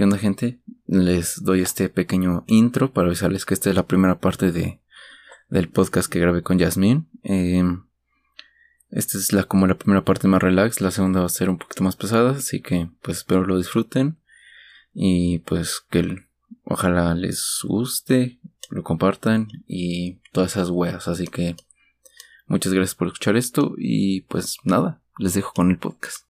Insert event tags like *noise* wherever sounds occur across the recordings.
¿Qué onda gente? Les doy este pequeño intro para avisarles que esta es la primera parte de, del podcast que grabé con Yasmin. Eh, esta es la, como la primera parte más relax, la segunda va a ser un poquito más pesada, así que pues espero lo disfruten y pues que ojalá les guste, lo compartan y todas esas weas, así que muchas gracias por escuchar esto y pues nada, les dejo con el podcast.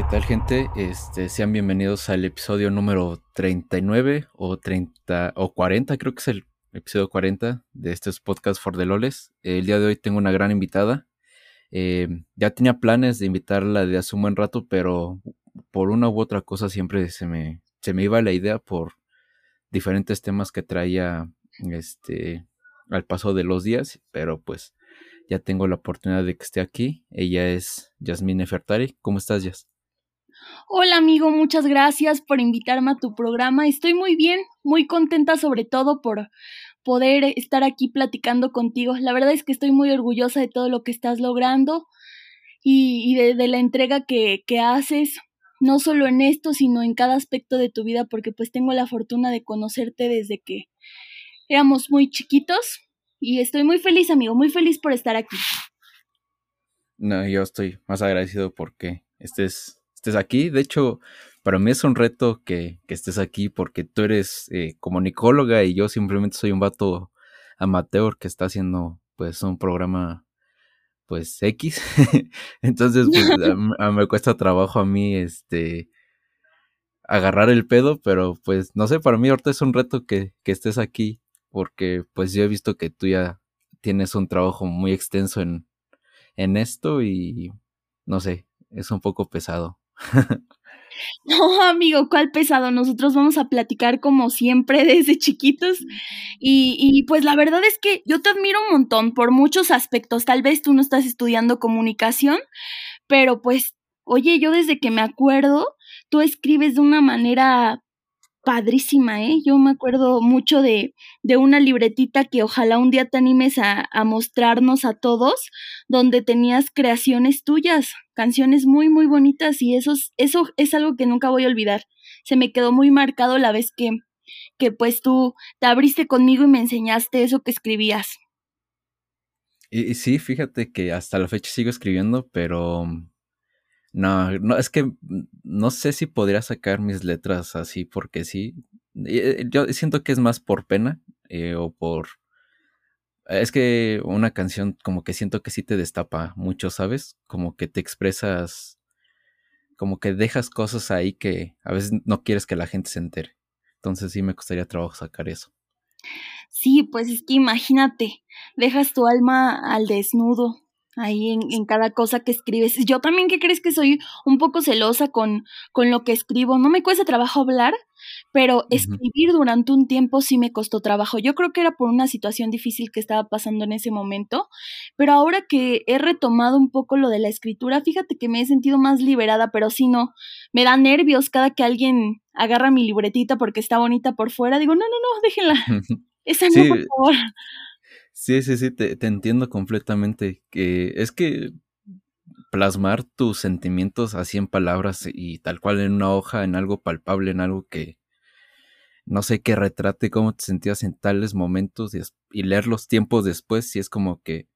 ¿Qué tal gente? Este, sean bienvenidos al episodio número 39 o 30 o 40, creo que es el episodio 40 de estos podcast for the loles. El día de hoy tengo una gran invitada. Eh, ya tenía planes de invitarla de hace un buen rato, pero por una u otra cosa siempre se me, se me iba la idea por diferentes temas que traía este al paso de los días, pero pues ya tengo la oportunidad de que esté aquí. Ella es Yasmine Fertari. ¿Cómo estás, Yas? Hola amigo, muchas gracias por invitarme a tu programa. Estoy muy bien, muy contenta sobre todo por poder estar aquí platicando contigo. La verdad es que estoy muy orgullosa de todo lo que estás logrando y, de, la entrega que, que haces, no solo en esto, sino en cada aspecto de tu vida, porque pues tengo la fortuna de conocerte desde que éramos muy chiquitos y estoy muy feliz, amigo, muy feliz por estar aquí. No, yo estoy más agradecido porque estés estés aquí. De hecho, para mí es un reto que, estés aquí porque tú eres eh, comunicóloga y yo simplemente soy un vato amateur que está haciendo pues un programa pues X. *laughs* Entonces, pues, *laughs* me cuesta trabajo a mí este agarrar el pedo, pero pues no sé, para mí ahorita es un reto que, que estés aquí porque pues yo he visto que tú ya tienes un trabajo muy extenso en, en esto y no sé, es un poco pesado. *laughs* No, amigo, ¿cuál pesado? Nosotros vamos a platicar como siempre *laughs* desde chiquitos. Y, y, pues la verdad es que yo te admiro un montón por muchos aspectos. Tal vez tú no estás estudiando comunicación, pero pues, oye, yo desde que me acuerdo, tú escribes de una manera padrísima, ¿eh? Yo me acuerdo mucho de, de una libretita que ojalá un día te animes a, a, mostrarnos a todos, donde tenías creaciones tuyas, canciones muy, muy bonitas y eso, eso es algo que nunca voy a olvidar. Se me quedó muy marcado la vez que, que pues tú te abriste conmigo y me enseñaste eso que escribías. Y, y sí, fíjate que hasta la fecha sigo escribiendo, pero no, no, es que no sé si podría sacar mis letras así porque sí. Eh, yo siento que es más por pena eh, o por... Es que una canción como que siento que sí te destapa mucho, ¿sabes? Como que te expresas, como que dejas cosas ahí que a veces no quieres que la gente se entere. Entonces sí me costaría trabajo sacar eso. Sí, pues es que imagínate, dejas tu alma al desnudo, ahí en, cada cosa que escribes. Yo también, ¿qué crees que soy un poco celosa con, con lo que escribo? No me cuesta trabajo hablar, pero escribir durante un tiempo sí me costó trabajo. Yo creo que era por una situación difícil que estaba pasando en ese momento, pero ahora que he retomado un poco lo de la escritura, fíjate que me he sentido más liberada, pero sí no, me da nervios cada que alguien agarra mi libretita porque está bonita por fuera. Digo, no, no, no, déjenla. *laughs* Esa no, por favor. Sí, sí, sí, te, entiendo completamente. Que es que plasmar tus sentimientos así en palabras y tal cual en una hoja, en algo palpable, en algo que no sé, que retrate cómo te sentías en tales momentos y, y leer tiempos después, si es como que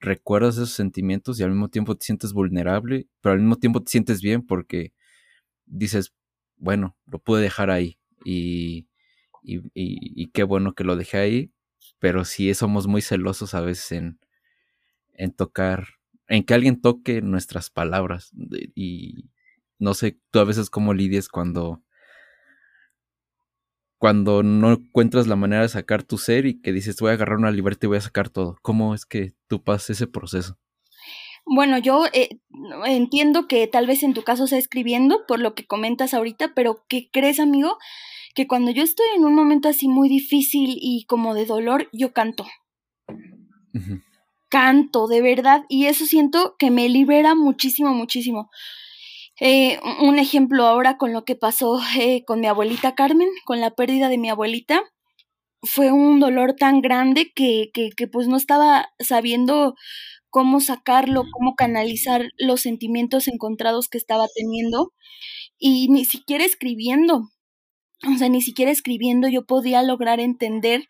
recuerdas esos sentimientos y al mismo tiempo te sientes vulnerable, pero al mismo tiempo te sientes bien porque dices, bueno, lo pude dejar ahí y, y, y qué bueno que lo dejé ahí pero sí somos muy celosos a veces en, en tocar, en que alguien toque nuestras palabras. Y no sé, tú a veces cómo lidias cuando cuando no encuentras la manera de sacar tu ser y que dices voy a agarrar una libertad y voy a sacar todo. ¿Cómo es que tú pasas ese proceso? Bueno, yo eh, entiendo que tal vez en tu caso sea escribiendo, por lo que comentas ahorita, pero ¿qué crees, amigo? que cuando yo estoy en un momento así muy difícil y como de dolor, yo canto. Canto, de verdad, y eso siento que me libera muchísimo, muchísimo. Eh, un ejemplo ahora con lo que pasó eh, con mi abuelita Carmen, con la pérdida de mi abuelita, fue un dolor tan grande que, que, que pues no estaba sabiendo cómo sacarlo, cómo canalizar los sentimientos encontrados que estaba teniendo y ni siquiera escribiendo, o sea, ni siquiera escribiendo yo podía lograr entender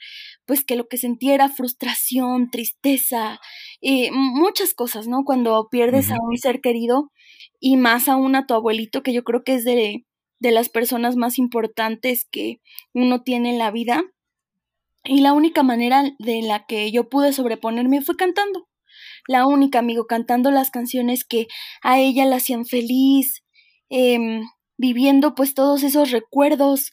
pues que lo que sentía era frustración, tristeza, eh, muchas cosas, ¿no? Cuando pierdes a un ser querido y más aún a tu abuelito, que yo creo que es de, de las personas más importantes que uno tiene en la vida. Y la única manera de la que yo pude sobreponerme fue cantando. La única, amigo, cantando las canciones que a ella la hacían feliz, em, viviendo pues todos esos recuerdos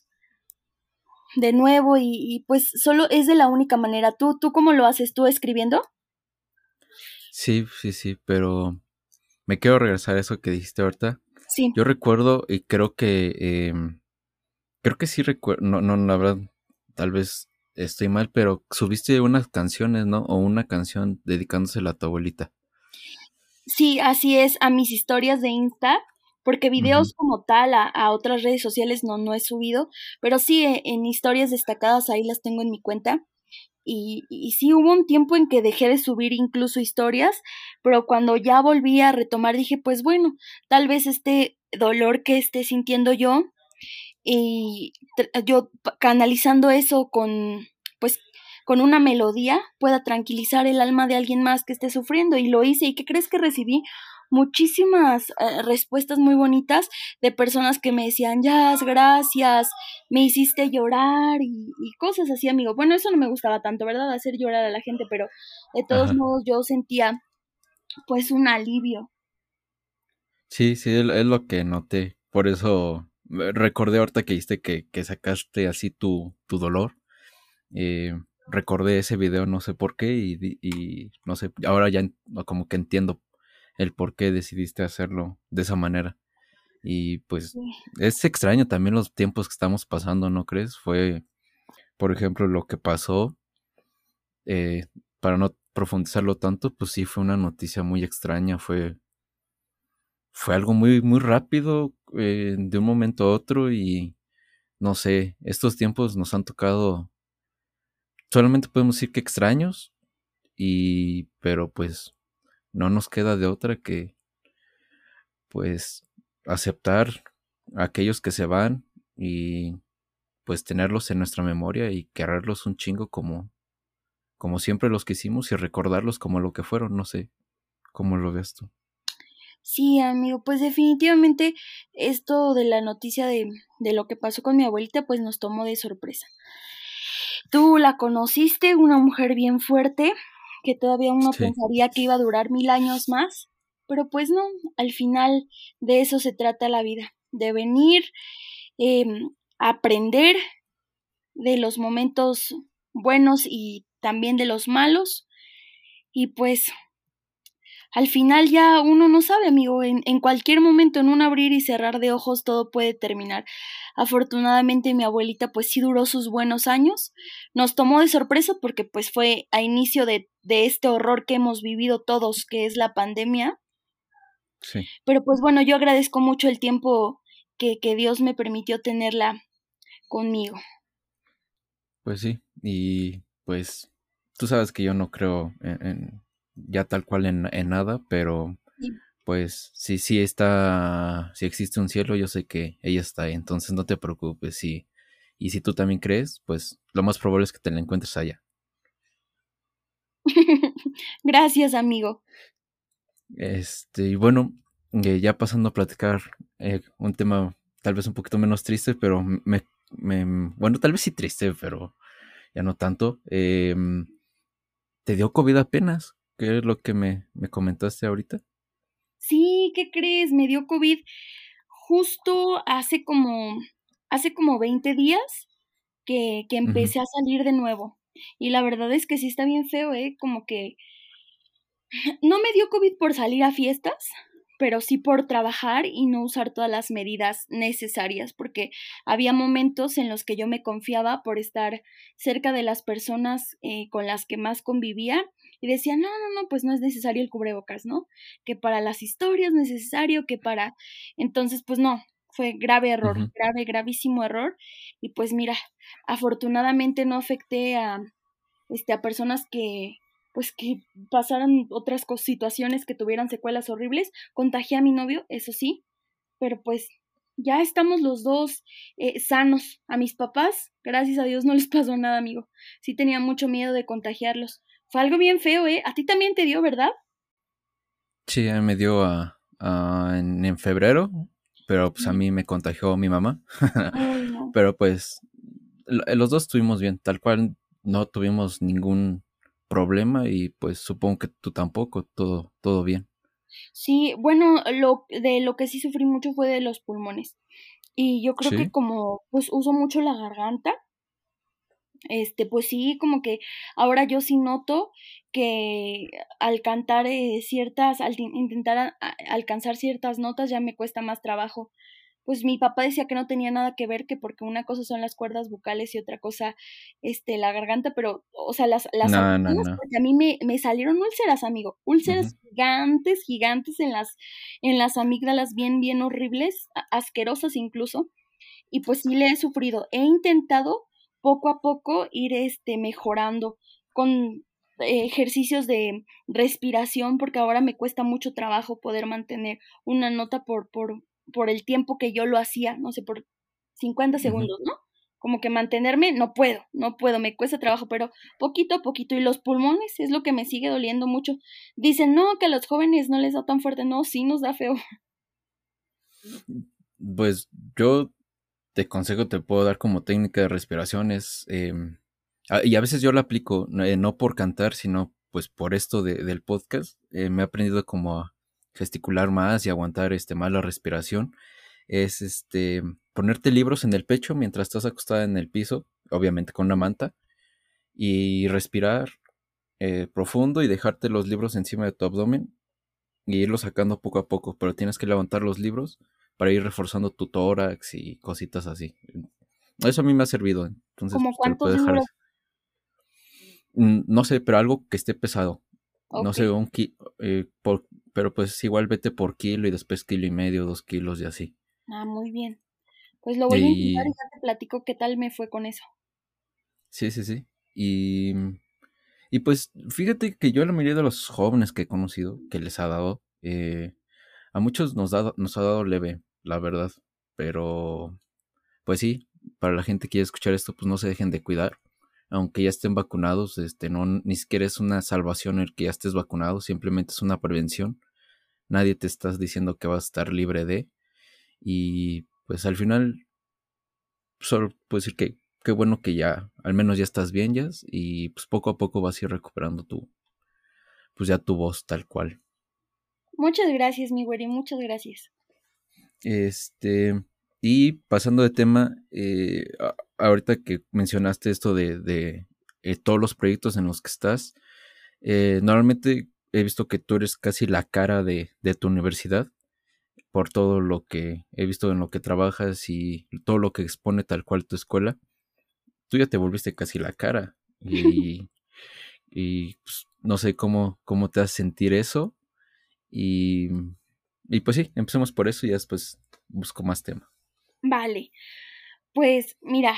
de nuevo y, pues solo es de la única manera. ¿Tú, ¿Tú cómo lo haces? ¿Tú escribiendo? Sí, sí, sí, pero me quiero regresar a eso que dijiste ahorita. Sí. Yo recuerdo y creo que, em, creo que sí recuerdo, no, no, la verdad, tal vez estoy mal, pero subiste unas canciones, ¿no? O una canción dedicándosela a tu abuelita. Sí, así es, a mis historias de Insta porque videos como tal a, otras redes sociales no, no he subido, pero sí eh, en historias destacadas ahí las tengo en mi cuenta. Y, y, sí hubo un tiempo en que dejé de subir incluso historias, pero cuando ya volví a retomar dije, pues bueno, tal vez este dolor que esté sintiendo yo y yo canalizando eso con pues con una melodía pueda tranquilizar el alma de alguien más que esté sufriendo y lo hice y qué crees que recibí muchísimas eh, respuestas muy bonitas de personas que me decían, ya, gracias, me hiciste llorar y, cosas así, amigo. Bueno, eso no me gustaba tanto, ¿verdad? Hacer llorar a la gente, pero de todos modos yo sentía pues un alivio. Sí, sí, es lo que noté. Por eso eh, recordé ahorita que dijiste que, que sacaste así tu, tu dolor. Eh, recordé ese video, no sé por qué, y, y, no sé, ahora ya como que entiendo el por qué decidiste hacerlo de esa manera. Y pues es extraño también los tiempos que estamos pasando, ¿no crees? Fue, por ejemplo, lo que pasó, eh, para no profundizarlo tanto, pues sí fue una noticia muy extraña, fue, fue algo muy, muy rápido eh, de un momento a otro y no sé, estos tiempos nos han tocado, solamente podemos decir que extraños, y, pero pues no nos queda de otra que pues aceptar a aquellos que se van y pues tenerlos en nuestra memoria y quererlos un chingo como como siempre los quisimos y recordarlos como lo que fueron, no sé cómo lo ves tú. Sí, amigo, pues definitivamente esto de la noticia de, de lo que pasó con mi abuelita pues nos tomó de sorpresa. Tú la conociste, una mujer bien fuerte, que todavía uno pensaría que iba a durar mil años más, pero pues no, al final de eso se trata la vida, de venir, eh, aprender de los momentos buenos y también de los malos, y pues al final ya uno no sabe, amigo, en, en, cualquier momento, en un abrir y cerrar de ojos, todo puede terminar. Afortunadamente mi abuelita pues sí duró sus buenos años. Nos tomó de sorpresa porque pues fue a inicio de, de este horror que hemos vivido todos, que es la pandemia. Sí. Pero pues bueno, yo agradezco mucho el tiempo que, que Dios me permitió tenerla conmigo. Pues sí, y pues tú sabes que yo no creo en ya tal cual en, nada, pero pues sí, sí está, si existe un cielo, yo sé que ella está ahí, entonces no te preocupes, sí. Y si tú también crees, pues lo más probable es que te la encuentres allá. *laughs* Gracias, amigo. Este, y bueno, eh, ya pasando a platicar eh, un tema tal vez un poquito menos triste, pero me, me, bueno, tal vez sí triste, pero ya no tanto. Em, te dio COVID apenas. ¿Qué es lo que me, me comentaste ahorita? Sí, ¿qué crees? Me dio COVID justo hace como, hace como 20 días que, que empecé a salir de nuevo. Y la verdad es que sí está bien feo, ¿eh? Como que no me dio COVID por salir a fiestas, pero sí por trabajar y no usar todas las medidas necesarias, porque había momentos en los que yo me confiaba por estar cerca de las personas eh, con las que más convivía y decía, no, no, no, pues no es necesario el cubrebocas, ¿no? Que para las historias es necesario, que para... Entonces, pues no, fue grave error, grave, gravísimo error. Y pues mira, afortunadamente no afecté a, este, a personas que, pues que pasaran otras situaciones que tuvieran secuelas horribles. Contagié a mi novio, eso sí, pero pues ya estamos los dos eh, sanos. A mis papás, gracias a Dios, no les *laughs* pasó nada, amigo. Sí tenía mucho miedo de contagiarlos. Fue algo bien feo, ¿eh? A ti también te dio, ¿verdad? Sí, a mí me dio a, en, febrero, pero pues a mí me contagió mi mamá. *laughs* Pero pues los dos estuvimos bien, tal cual no tuvimos ningún problema y pues supongo que tú tampoco, todo, todo bien. Sí, bueno, lo de lo que sí sufrí mucho fue de los pulmones. Y yo creo que como pues uso mucho la garganta, este, pues sí, como que ahora yo sí noto que al cantar eh, ciertas, al intentar alcanzar ciertas notas ya me cuesta más trabajo. Pues mi papá decía que no tenía nada que ver, que porque una cosa son las cuerdas bucales y otra cosa, este, la garganta, pero, o sea, las, las a mí me, me, salieron úlceras, amigo, úlceras gigantes, gigantes en las, en las amígdalas, bien, bien horribles, asquerosas incluso, y pues sí le he sufrido. He intentado poco a poco ir, este, mejorando con ejercicios de respiración, porque ahora me cuesta mucho trabajo poder mantener una nota por, por, por el tiempo que yo lo hacía, no sé, por 50 segundos, ¿no? Como que mantenerme, no puedo, no puedo, me cuesta trabajo, pero poquito a poquito. Y los pulmones es lo que me sigue doliendo mucho. Dicen, no, que a los jóvenes no les da tan fuerte, no, sí nos da feo. Pues yo te consejo, te puedo dar como técnica de respiración, es, em, y a veces yo la aplico, eh, no por cantar, sino pues por esto de, del podcast, eh, me he aprendido como a gesticular más y aguantar este, más la respiración, es este, ponerte libros en el pecho mientras estás acostada en el piso, obviamente con una manta, y respirar eh, profundo y dejarte los libros encima de tu abdomen y irlos sacando poco a poco, pero tienes que levantar los libros para ir reforzando tu tórax y cositas así. Eso a mí me ha servido. Entonces, ¿Cómo cuántos libros? Mm, no sé, pero algo que esté pesado. No sé, un eh, por, pero pues igual vete por kilo y después kilo y medio, dos kilos y así. Ah, muy bien. Pues lo voy a intentar y ya te platico qué tal me fue con eso. Sí, sí, sí. Y, y pues fíjate que yo la mayoría de los jóvenes que he conocido, que les ha dado, eh, a muchos nos, dado, nos ha dado leve, la verdad. Pero, pues sí, para la gente que quiere escuchar esto, pues no se dejen de cuidar aunque ya estén vacunados, este, no, ni siquiera es una salvación el que ya estés vacunado, simplemente es una prevención. Nadie te está diciendo que vas a estar libre de. Y pues al final, solo puedo decir que qué bueno que ya, al menos ya estás bien, ya, y pues poco a poco vas a ir recuperando tu, pues ya tu voz tal cual. Muchas gracias, mi güey, muchas gracias. Este, y pasando de tema, eh, ahorita que mencionaste esto de, eh, todos los proyectos en los que estás, eh, normalmente he visto que tú eres casi la cara de, tu universidad por todo lo que he visto en lo que trabajas y todo lo que expone tal cual tu escuela. Tú ya te volviste casi la cara y, *laughs* y pues, no sé cómo, cómo te hace sentir eso. Y, y pues sí, empecemos por eso y después busco más tema. Vale, pues mira,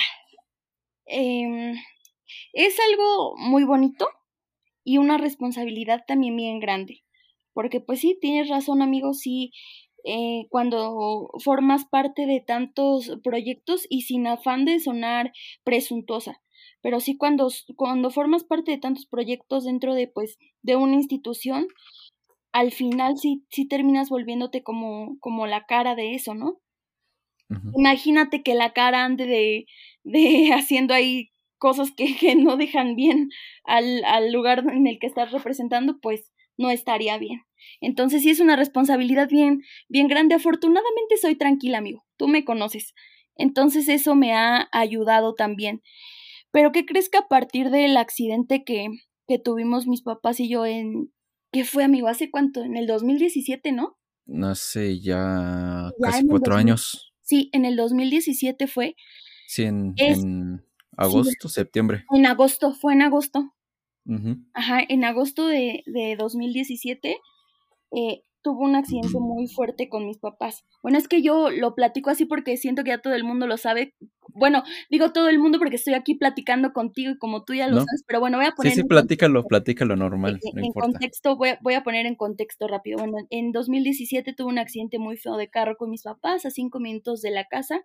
em, es algo muy bonito y una responsabilidad también bien grande. Porque pues sí, tienes razón amigo, sí, eh, cuando formas parte de tantos proyectos y sin afán de sonar presuntuosa, pero sí cuando, cuando formas parte de tantos proyectos dentro de pues de una institución, al final sí, sí terminas volviéndote como, como la cara de eso, ¿no? Imagínate que la cara ande de, de *laughs* haciendo ahí cosas que, que no dejan bien al, al, lugar en el que estás representando, pues no estaría bien. Entonces sí es una responsabilidad bien, bien grande. Afortunadamente soy tranquila, amigo. Tú me conoces. Entonces eso me ha ayudado también. Pero ¿qué crees que a partir del accidente que, que tuvimos mis papás y yo en... ¿Qué fue, amigo? ¿Hace cuánto? En el 2017, ¿no? No sé, ya, casi cuatro años. Sí, en el 2017 fue. Sí, en, agosto, septiembre. En agosto, fue en agosto. Ajá, en agosto de, de 2017 eh, tuvo un accidente muy fuerte con mis papás. Bueno, es que yo lo platico así porque siento que ya todo el mundo lo sabe, bueno, digo todo el mundo porque estoy aquí platicando contigo y como tú ya lo sabes, pero bueno, voy a poner... Sí, sí, platícalo, platícalo normal. En, contexto, voy a, voy a, poner en contexto rápido. Bueno, en 2017 tuve un accidente muy feo de carro con mis papás a cinco minutos de la casa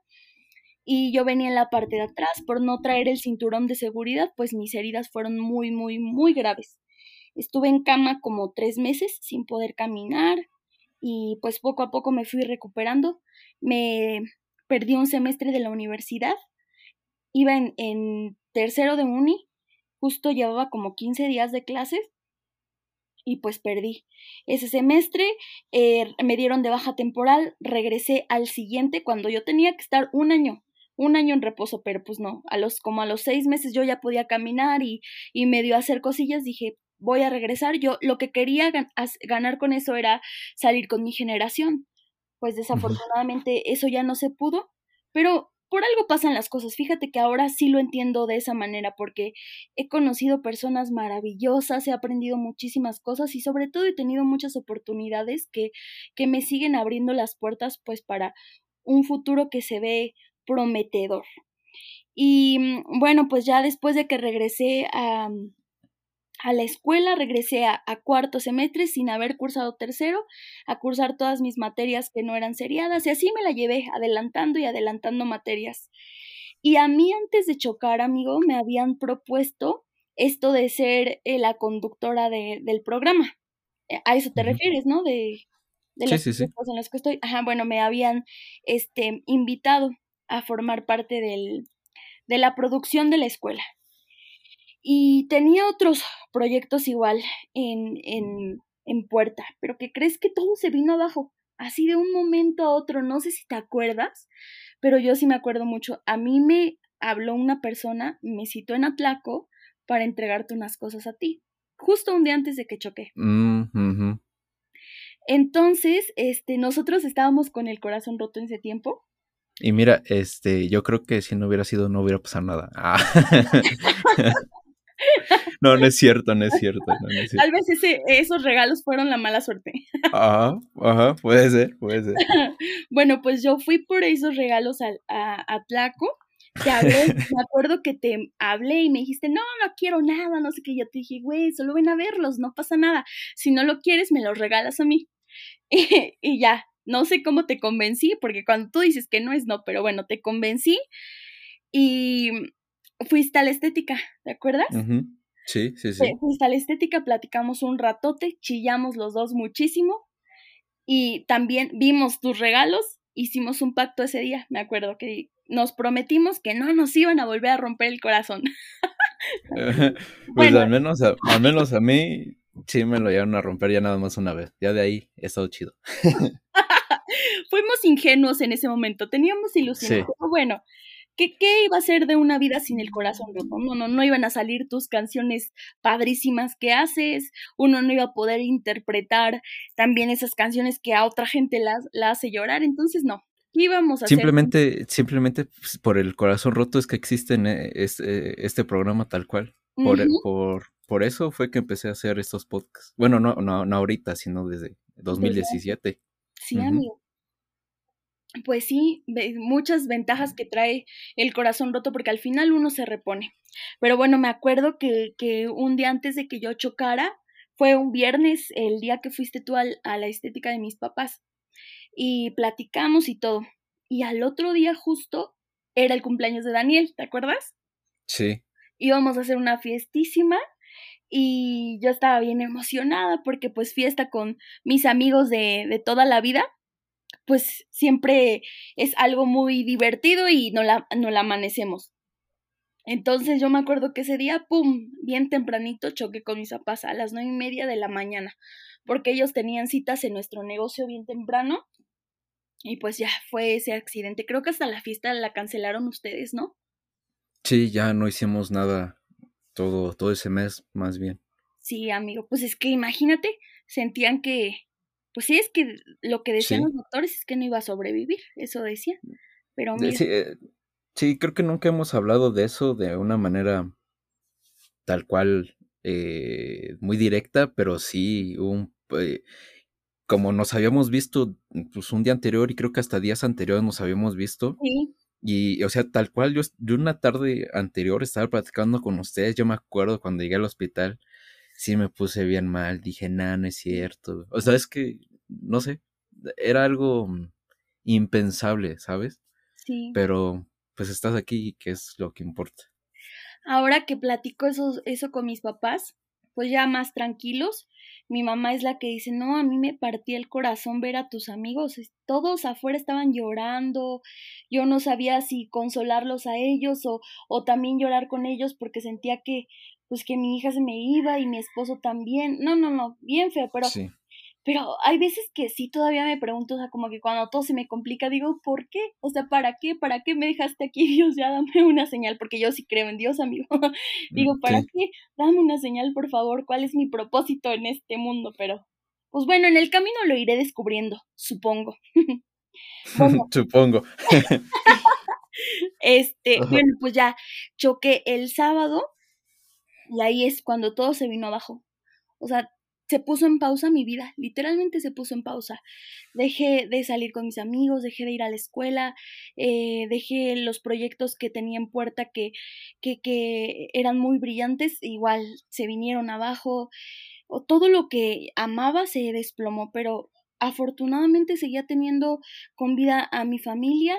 y yo venía en la parte de atrás por no traer el cinturón de seguridad, pues mis heridas fueron muy, muy, muy graves. Estuve en cama como tres meses sin poder caminar y pues poco a poco me fui recuperando. Me perdí un semestre de la universidad. Iba en, tercero de uni, justo llevaba como 15 días de clases y pues perdí. Ese semestre eh, me dieron de baja temporal, regresé al siguiente cuando yo tenía que estar un año, un año en reposo, pero pues no, a los como a los seis meses yo ya podía caminar y, y medio hacer cosillas, dije, voy a regresar. Yo lo que quería ganar con eso era salir con mi generación. Pues desafortunadamente eso ya no se pudo, pero por algo pasan las cosas. Fíjate que ahora sí lo entiendo de esa manera porque he conocido personas maravillosas, he aprendido muchísimas cosas y sobre todo he tenido muchas oportunidades que, que me siguen abriendo las puertas pues para un futuro que se ve prometedor. Y mm, bueno, pues ya después de que regresé a, a la escuela, regresé a, cuarto semestre sin haber cursado tercero, a cursar todas mis materias que no eran seriadas y así me la llevé adelantando y adelantando materias. Y a mí antes de chocar, amigo, me habían propuesto esto de ser eh, la conductora de, del programa. Eh, a eso te refieres, ¿no? De, cosas en las que estoy. Ajá, bueno, me habían este, invitado a formar parte del, de la producción de la escuela. Y tenía otros proyectos igual en, en, en puerta, pero que crees que todo se vino abajo, así de un momento a otro, no sé si te acuerdas, pero yo sí me acuerdo mucho. A mí me habló una persona, me citó en Atlaco para entregarte unas cosas a ti, justo un día antes de que choqué. Mm, Entonces, este, nosotros estábamos con el corazón roto en ese tiempo. Y mira, este, yo creo que si no hubiera sido, no hubiera pasado nada. Ah. *laughs* *laughs* *laughs* No, no es cierto, no es cierto. Tal vez ese, esos regalos fueron la mala suerte. Ajá, ajá, puede ser, puede ser. *laughs* Bueno, pues yo fui por esos regalos a, a, Tlaco. Te hablé, *laughs* me acuerdo que te hablé y me dijiste, no, no quiero nada, no sé qué. Yo te dije, güey, solo ven a verlos, no pasa nada. Si no lo quieres, me los regalas a mí. Y, ya, no sé cómo te convencí, porque cuando tú dices que no es no, pero bueno, te convencí y fuiste a la estética, ¿te acuerdas? Sí, sí, sí. Fuiste a la estética, platicamos un ratote, chillamos los dos muchísimo y también vimos tus regalos, hicimos un pacto ese día, me acuerdo que nos prometimos que no nos iban a volver a romper el corazón. *laughs* pues al menos a, al menos a mí sí me lo llevaron a romper ya nada más una vez. Ya de ahí he estado chido. *laughs* *laughs* Fuimos ingenuos en ese momento, teníamos ilusión. bueno, ¿Qué, iba a ser de una vida sin el corazón roto? No, no, no iban a salir tus canciones padrísimas que haces, uno no iba a poder interpretar también esas canciones que a otra gente las, la hace llorar, entonces no. ¿Qué íbamos a simplemente, hacer? Simplemente pues, por el corazón roto es que existe este, este programa tal cual. Por, por, por eso fue que empecé a hacer estos podcasts. Bueno, no, no, no ahorita, sino desde 2017. Sí, amigo pues sí, muchas ventajas que trae el corazón roto porque al final uno se repone. Pero bueno, me acuerdo que, que un día antes de que yo chocara, fue un viernes, el día que fuiste tú al, a la estética de mis papás. Y platicamos y todo. Y al otro día justo era el cumpleaños de Daniel, ¿te acuerdas? Sí. Íbamos a hacer una fiestísima y yo estaba bien emocionada porque pues fiesta con mis amigos de, de toda la vida pues siempre es algo muy divertido y no la, no la amanecemos. Entonces yo me acuerdo que ese día, ¡pum!, bien tempranito choqué con mis papás a las nueve y media de la mañana, porque ellos tenían citas en nuestro negocio bien temprano. Y pues ya fue ese accidente. Creo que hasta la fiesta la cancelaron ustedes, ¿no? Sí, ya no hicimos nada todo, todo ese mes, más bien. Sí, amigo, pues es que imagínate, sentían que, pues sí, es que lo que decían los doctores es que no iba a sobrevivir, eso decían. Pero mira. Eh, sí, creo que nunca hemos hablado de eso de una manera tal cual eh, muy directa, pero sí un eh, como nos habíamos visto pues un día anterior y creo que hasta días anteriores nos habíamos visto. Sí. Y, o sea, tal cual, yo, yo una tarde anterior estaba platicando con ustedes, yo me acuerdo cuando llegué al hospital, sí me puse bien mal, dije, nada, no es cierto. O sea, es que, no sé, era algo impensable, ¿sabes? Sí. Pero, pues estás aquí, que es lo que importa. Ahora que platico eso, eso con mis papás, pues ya más tranquilos, mi mamá es la que dice, no, a mí me partía el corazón ver a tus amigos, todos afuera estaban llorando, yo no sabía si consolarlos a ellos o, o también llorar con ellos porque sentía que, pues que mi hija se me iba y mi esposo también, no, no, no, bien feo, pero Sí. pero hay veces que sí todavía me pregunto, o sea, como que cuando todo se me complica, digo, ¿por qué? O sea, ¿para qué? ¿Para qué me dejaste aquí, *laughs* Dios? Ya dame una señal, porque yo sí creo en Dios, amigo. *laughs* digo, ¿para qué? Dame una señal, por favor, ¿cuál es mi propósito en este mundo? Pero, pues bueno, en el camino lo iré descubriendo, supongo. *laughs* Bueno, Supongo. este, bueno, pues ya choqué el sábado y ahí es cuando todo se vino abajo. O sea, se puso en pausa mi vida, literalmente se puso en pausa. Dejé de salir con mis amigos, dejé de ir a la escuela, eh, dejé los proyectos que tenía en puerta que, que, que eran muy brillantes, igual se vinieron abajo, o todo lo que amaba se desplomó, pero afortunadamente seguía teniendo con vida a mi familia,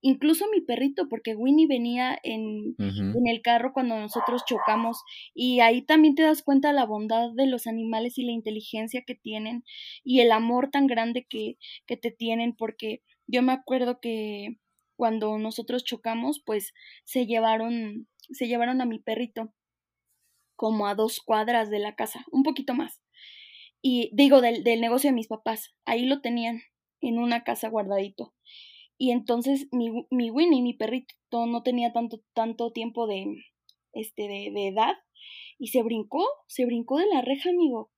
incluso a mi perrito, porque Winnie venía en, en el carro cuando nosotros chocamos y ahí también te das cuenta la bondad de los animales y la inteligencia que tienen y el amor tan grande que, que te tienen, porque yo me acuerdo que cuando nosotros chocamos, pues se llevaron, se llevaron a mi perrito como a dos cuadras de la casa, un poquito más. Y digo, del, del negocio de mis papás, ahí lo tenían en una casa guardadito. Y entonces mi, mi Winnie, mi perrito, no tenía tanto, tanto tiempo de, este, de, de edad y se brincó, se brincó de la reja, amigo.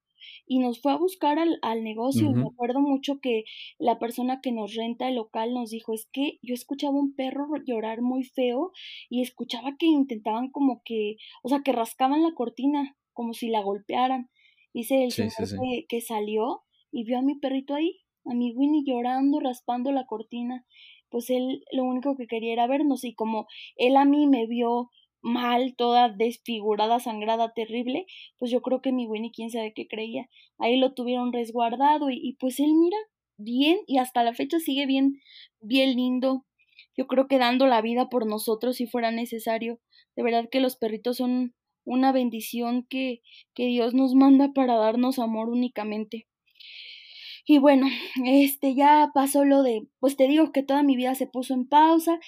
Y nos fue a buscar al, al negocio. Me acuerdo mucho que la persona que nos renta el local nos dijo, es que yo escuchaba un perro llorar muy feo y escuchaba que intentaban como que, o sea, que rascaban la cortina, como si la golpearan. Dice el Sí, señor sí, sí. que, que salió y vio a mi perrito ahí, a mi Winnie llorando, raspando la cortina. Pues él lo único que quería era vernos y como él a mí me vio mal, toda desfigurada, sangrada, terrible, pues yo creo que mi Winnie quién sabe qué creía. Ahí lo tuvieron resguardado y, y pues él mira bien y hasta la fecha sigue bien, bien lindo. Yo creo que dando la vida por nosotros si fuera necesario. De verdad que los perritos son una bendición que, que Dios nos manda para darnos amor únicamente. Y bueno, este ya pasó lo de, pues te digo que toda mi vida se puso en pausa.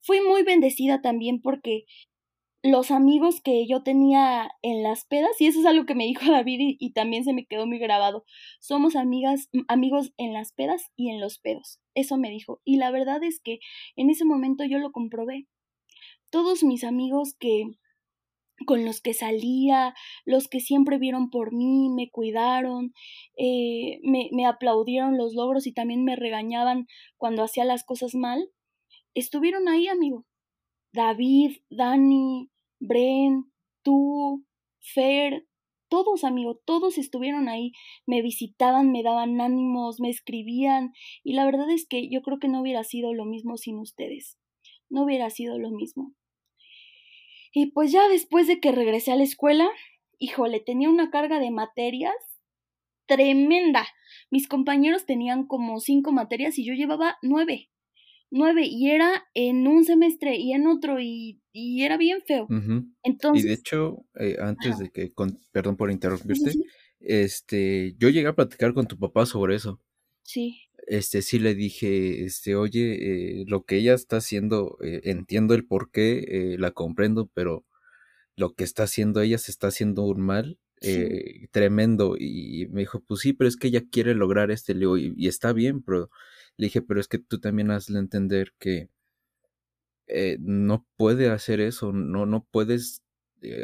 Fui muy bendecida también porque los amigos que yo tenía en las pedas, y eso es algo que me dijo *laughs* David y, también se me quedó muy grabado, somos amigas, amigos en las pedas y en los pedos. Eso me dijo. Y la verdad es que en ese momento yo lo comprobé. Todos mis amigos que con los que salía, los que siempre vieron por mí, me cuidaron, eh, me, me aplaudieron los logros y también me regañaban cuando hacía las cosas mal, estuvieron ahí, amigo. David, Dani, Bren, tú, Fer, todos, amigo, todos estuvieron ahí, me visitaban, me daban ánimos, me escribían, y la verdad es que yo creo que no hubiera sido lo mismo sin ustedes, no hubiera sido lo mismo. Y pues ya después de que regresé a la escuela, híjole, tenía una carga de materias tremenda. Mis compañeros tenían como cinco materias y yo llevaba nueve. Nueve, y era en un semestre y en otro, y, y era bien feo. Ujú. Y Entonces, de hecho, eh, antes ajá, de que, con- perdón por sí, interrumpirte, sí, este, yo llegué a platicar con tu papá sobre eso. sí, Este, sí le dije, este, oye, eh, lo que ella está haciendo, eh, entiendo el por qué, eh, la comprendo, pero lo que está haciendo ella se está haciendo un mal sí, tremendo. Y me dijo, pues sí, pero es que ella quiere lograr este, le digo, y, y está bien, pero le dije, pero es que tú también hazle entender que no puede hacer eso, no, no puedes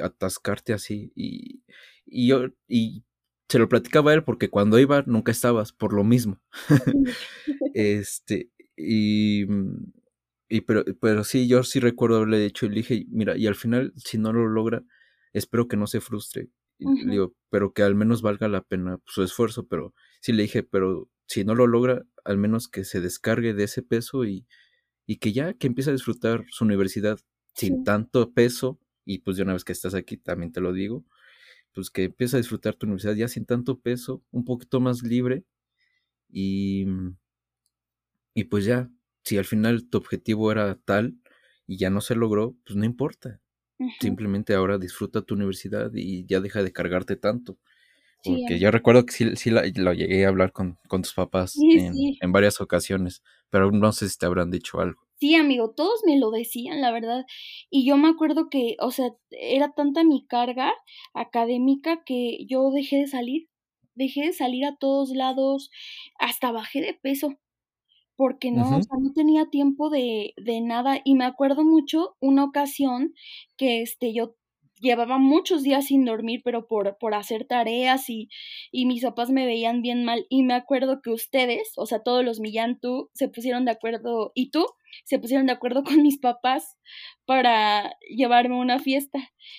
atascarte así. Y, y yo, y se lo platicaba a él porque cuando iba nunca estabas, por lo mismo. *laughs* Este, y, mm, y pero, pero sí, yo sí recuerdo haberle dicho, y le dije, mira, y al final, si no lo logra, espero que no se frustre. Y le ujú, digo, pero que al menos valga la pena su esfuerzo, pero sí le dije, pero si no lo logra, al menos que se descargue de ese peso y, y que ya que empieza a disfrutar su universidad sin tanto peso, y pues de una vez que estás aquí también te lo digo, pues que empieza a disfrutar tu universidad ya sin tanto peso, un poquito más libre y, y pues ya, si al final tu objetivo era tal y ya no se logró, pues no importa. Simplemente ahora disfruta tu universidad y ya deja de cargarte tanto. Porque yo recuerdo que sí, sí lo llegué a hablar con, tus papás en, en, varias ocasiones, pero no sé si te habrán dicho algo. Sí, amigo, todos me lo decían, la verdad. Y yo me acuerdo que, o sea, era tanta mi carga académica que yo dejé de salir. Dejé de salir a todos lados, hasta bajé de peso, porque no, o sea, no tenía tiempo de, de nada. Y me acuerdo mucho una ocasión que este, yo llevaba muchos días sin dormir, pero por, por hacer tareas y, y mis papás me veían bien mal. Y me acuerdo que ustedes, o sea, todos los Millán, tú, se pusieron de acuerdo, y tú, se pusieron de acuerdo *laughs* con mis papás para llevarme a una fiesta.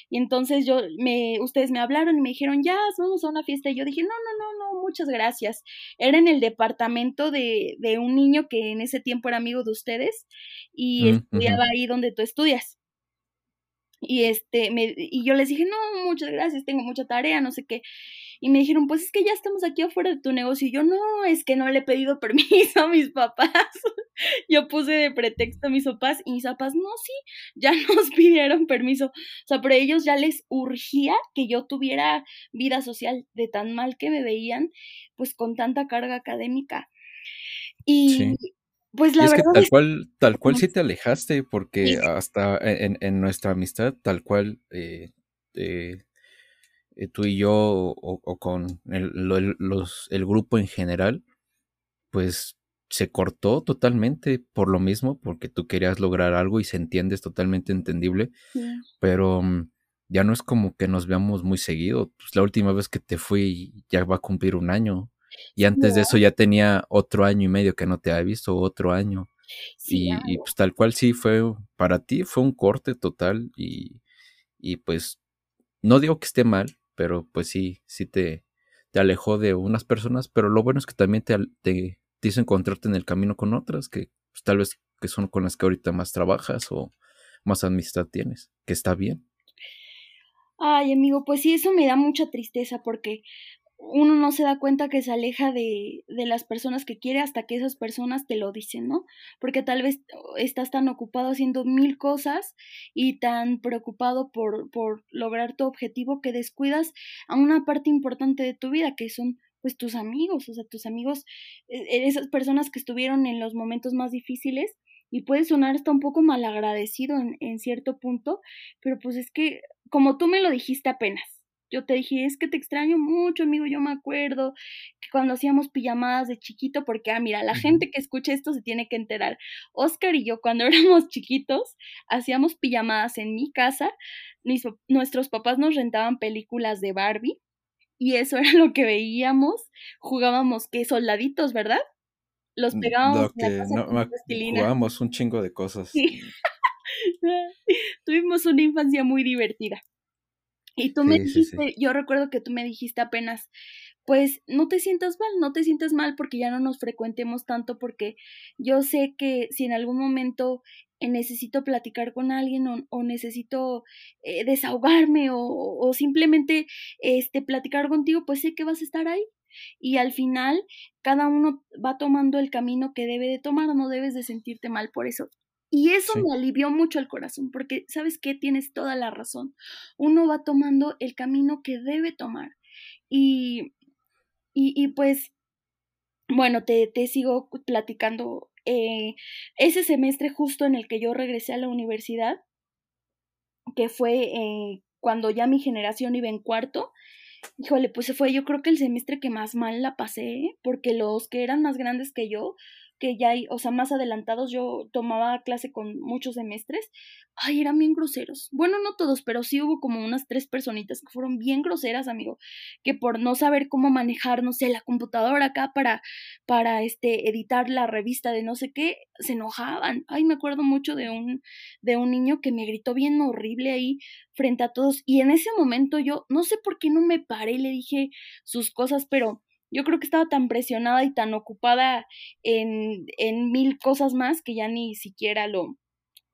Y entonces yo, me, ustedes me hablaron y me dijeron, ya, vamos a una fiesta. Y yo dije, no, no, no, no, muchas gracias. Era en el departamento de, de un niño que en ese tiempo era amigo de ustedes y mm, estudiaba ahí donde tú estudias. Y este, me, y yo les dije, no, muchas gracias, tengo mucha tarea, no sé qué. Y me dijeron, pues es que ya estamos aquí afuera de tu negocio. Y yo, no, es que no le he pedido *laughs* permiso a mis papás. *laughs* yo puse de pretexto a mis papás y mis papás, no, sí, ya *laughs* nos pidieron permiso. O sea, pero ellos ya les urgía que yo tuviera vida social de tan mal que me veían, pues con tanta carga académica. Y, pues la es verdad. Que tal cual, tal cual sí te alejaste, porque hasta en, en, nuestra amistad, tal cual, eh, eh, eh, tú y yo, o, con el, los, el grupo en general, pues se cortó totalmente por lo mismo, porque tú querías lograr algo y se entiende, es totalmente entendible, pero mm, ya no es como que nos veamos muy seguido. Pues la última vez que te fui ya va a cumplir un año. Y antes de eso ya tenía otro año y medio que no te había visto, otro año. y, pues tal cual sí fue, para ti fue un corte total y, y pues no digo que esté mal, pero pues sí, sí te, te alejó de unas personas, pero lo bueno es que también te, te, hizo encontrarte en el camino con otras que pues, tal vez que son con las que ahorita más trabajas o más amistad tienes, que está bien. Ay, amigo, pues sí, eso me da mucha tristeza porque uno no se da cuenta que se aleja de, de, las personas que quiere hasta que esas personas te lo dicen, ¿no? Porque tal vez estás tan ocupado haciendo mil cosas y tan preocupado por, por lograr tu objetivo que descuidas a una parte importante de tu vida, que son pues tus amigos, o sea, tus amigos, e, esas personas que estuvieron en los momentos más difíciles y puede sonar hasta un poco malagradecido en, en cierto punto, pero pues es que como tú me lo dijiste apenas, yo te dije, es que te extraño mucho, amigo, yo me acuerdo que cuando hacíamos pijamadas de chiquito, porque, ah, mira, la gente que escucha esto se tiene que enterar. Oscar y yo, cuando *laughs* éramos chiquitos, hacíamos pijamadas en mi casa, nuestros papás nos rentaban películas de Barbie, y eso *laughs* era lo que veíamos, jugábamos que soldaditos, ¿verdad? Los pegábamos en la casa Jugábamos un chingo de cosas. *laughs* Tuvimos una infancia muy divertida. Y tú me dijiste, yo recuerdo que tú me dijiste apenas, pues no te sientas mal, no te sientas mal porque ya no nos frecuentemos tanto porque yo sé que si en algún momento eh, necesito platicar con alguien o, necesito eh, desahogarme o, o, simplemente este platicar contigo, pues sé que vas a estar ahí. Y al final cada uno va tomando el camino que debe de tomar, no debes de sentirte mal por eso. Y eso me alivió mucho el corazón, porque sabes que tienes toda la razón. Uno va tomando el camino que debe tomar. Y, y, y pues, bueno, te, te sigo platicando. Eh, ese semestre justo en el que yo regresé a la universidad, que fue eh, cuando ya mi generación iba en cuarto, híjole, pues se fue yo creo que el semestre que más mal la pasé, porque los que eran más grandes que yo, que ya hay, o sea, más adelantados, yo tomaba clase con muchos semestres, ay, eran bien groseros. Bueno, no todos, pero sí hubo como unas tres personitas que fueron bien groseras, amigo, que por no saber cómo manejar, no sé, la computadora acá para, para, este, editar la revista de no sé qué, se enojaban. Ay, me acuerdo mucho de un, de un niño que me gritó bien horrible ahí frente a todos y en ese momento yo, no sé por qué no me paré le dije sus cosas, pero yo creo que estaba tan presionada y tan ocupada en, en mil cosas más que ya ni siquiera lo,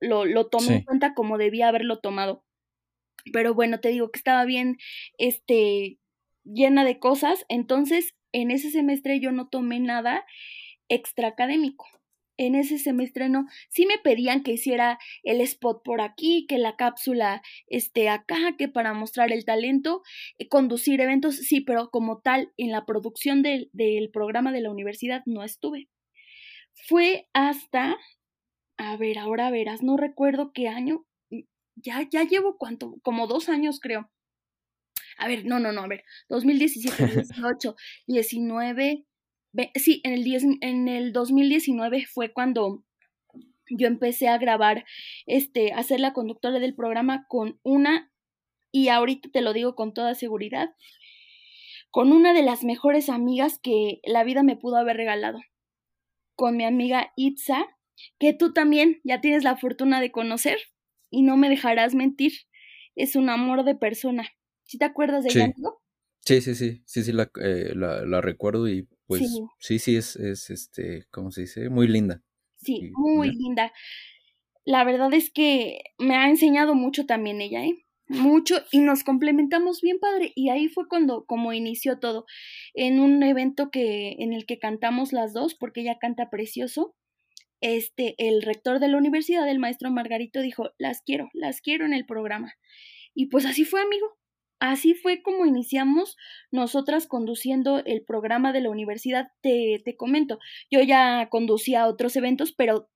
lo, lo tomé en cuenta como debía haberlo tomado. Pero bueno, te digo que estaba bien, este, llena de cosas. Entonces, en ese semestre yo no tomé nada extra académico en ese semestre no, sí me pedían que hiciera el spot por aquí, que la cápsula esté acá, que para mostrar el talento, eh, conducir eventos, sí, pero como tal, en la producción del, del programa de la universidad no estuve. Fue hasta, a ver, ahora verás, no recuerdo qué año, mm, ya, ya llevo cuánto, como dos años creo. A ver, no, no, no, a ver, 2017, 18, 19, sí, en el, en el 2019 fue cuando yo empecé a grabar, este, a ser la conductora del programa con una, y ahorita te lo digo con toda seguridad, con una de las mejores amigas que la vida me pudo haber regalado, con mi amiga Itza, que tú también ya tienes la fortuna de conocer y no me dejarás mentir, es un amor de persona. ¿Sí te acuerdas de ella? Sí, sí, sí, sí, sí, la, eh, la, la recuerdo y pues sí, sí, es, es, este, ¿cómo se dice? Muy linda. Sí, muy linda. La verdad es que me ha enseñado mucho también ella, ¿eh? Mucho y nos complementamos bien padre y ahí fue cuando como inició todo en un evento que en el que cantamos las dos porque ella canta precioso este el rector de la universidad el maestro Margarito dijo las quiero las quiero en el programa y pues así fue amigo Así fue como iniciamos nosotras conduciendo el programa de la universidad. Te, te comento, yo ya conducía otros eventos, pero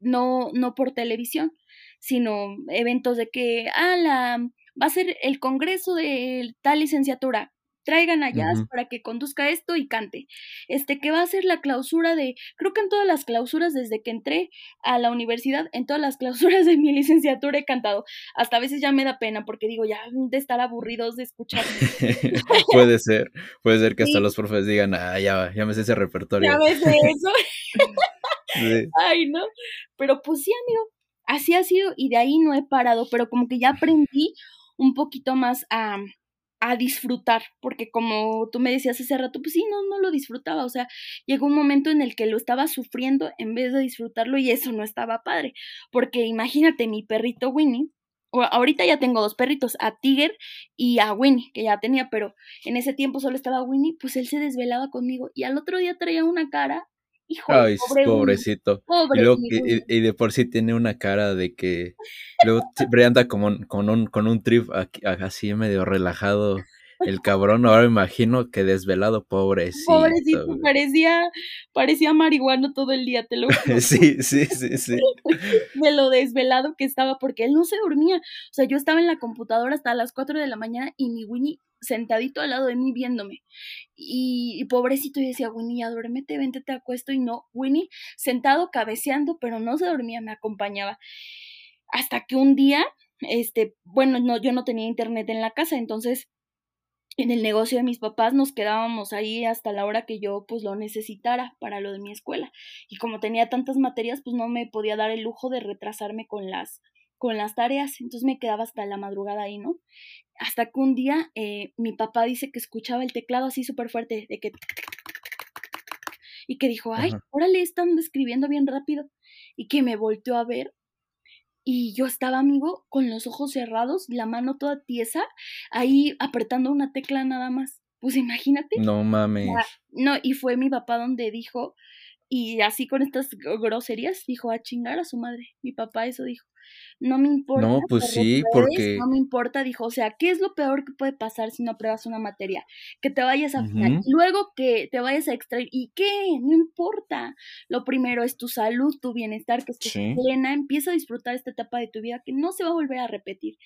no, no por televisión, sino eventos de que, ah, la, va a ser el congreso de tal licenciatura traigan a Jazz para que conduzca esto y cante. Este, que va a ser la clausura de, creo que en todas las clausuras desde que entré a la universidad, en todas las *laughs* clausuras de mi licenciatura he cantado. Hasta a veces ya me da pena porque digo, ya de estar aburridos de escuchar. *laughs* puede ser, puede ser que hasta los profes digan, ah, ya, ya me sé ese repertorio. Ya me sé eso. *laughs* Ay, no. Pero pues sí, amigo, así ha sido y de ahí no he parado, pero como que ya aprendí un poquito más a a disfrutar, porque como tú me decías hace rato, pues sí, no, no lo disfrutaba, o sea, llegó un momento en el que lo estaba sufriendo en vez de disfrutarlo y eso no estaba padre, porque imagínate mi perrito Winnie, ahorita ya tengo dos perritos, a Tiger y a Winnie, que ya tenía, pero en ese tiempo solo estaba Winnie, pues él se desvelaba conmigo y al otro día traía una cara Hijo, Ay, pobrecito. y, de por sí tiene una cara de que luego siempre anda como con un, con un trip así medio relajado. El cabrón, ahora me imagino que desvelado, pobrecito. Pobrecito, parecía, parecía marihuano todo el día, te lo *laughs* juro. sí, sí, sí, sí. *laughs* de lo desvelado que estaba, porque él no se dormía. O sea, yo estaba en la computadora hasta las 4 de la mañana y mi Winnie sentadito al lado de mí viéndome. Y, pobrecito, yo decía, Winnie, ya vente, te acuesto. Y no, Winnie sentado, cabeceando, pero no se dormía, me acompañaba. Hasta que un día, este, bueno, no, yo no tenía internet en la casa, entonces en el negocio de mis papás nos quedábamos ahí hasta la hora que yo pues lo necesitara para lo de mi escuela. Y como tenía tantas materias, pues no me podía dar el lujo de retrasarme con las con las tareas, entonces me quedaba hasta la madrugada ahí, ¿no? Hasta que un día eh, mi papá dice que escuchaba el teclado así súper fuerte, de que... Y que dijo, ay, órale, están escribiendo bien rápido. Y que me volteó a ver. Y yo estaba, amigo, con los ojos cerrados, la mano toda tiesa, ahí apretando una tecla nada más. Pues imagínate. No mames. No, y fue mi papá donde dijo, y así con estas groserías, dijo a chingar a su madre. Mi papá eso dijo no me importa. No, pues sí, porque... No me importa, dijo, o sea, ¿qué es lo peor que puede pasar si no apruebas una materia? Que te vayas a final, luego que te vayas a extraer, ¿y qué? No importa. Lo primero es tu salud, tu bienestar, que estés plena, empieza a disfrutar esta etapa de tu vida que no se va a volver a repetir.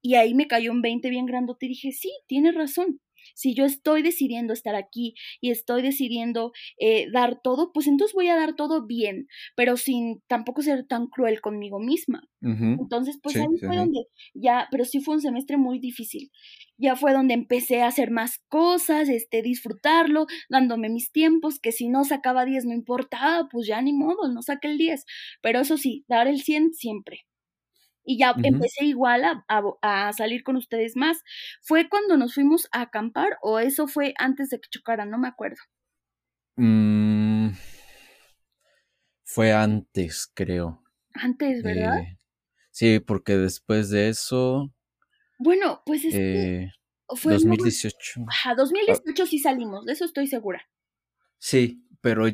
Y ahí me cayó un 20 bien grandote y dije, sí, tienes razón. Si yo estoy decidiendo estar aquí y estoy decidiendo eh, dar todo, pues entonces voy a dar todo bien, pero sin tampoco ser tan cruel conmigo misma. Entonces, pues ahí fue donde ya, pero sí fue un semestre muy difícil. Ya fue donde empecé a hacer más cosas, este, disfrutarlo, dándome mis tiempos, que si no sacaba 10 no importaba, pues ya ni modo, no saqué el 10. Pero eso sí, dar el 100 siempre. Y ya empecé igual a, a, salir con ustedes más. ¿Fue cuando nos fuimos a acampar o eso fue antes de que chocaran? No me acuerdo. Mm, fue antes, creo. Antes, ¿verdad? Eh, sí, porque después de eso... Bueno, pues es que... Eh, fue 2018. Ajá, 2018 sí salimos, de eso estoy segura. Sí, pero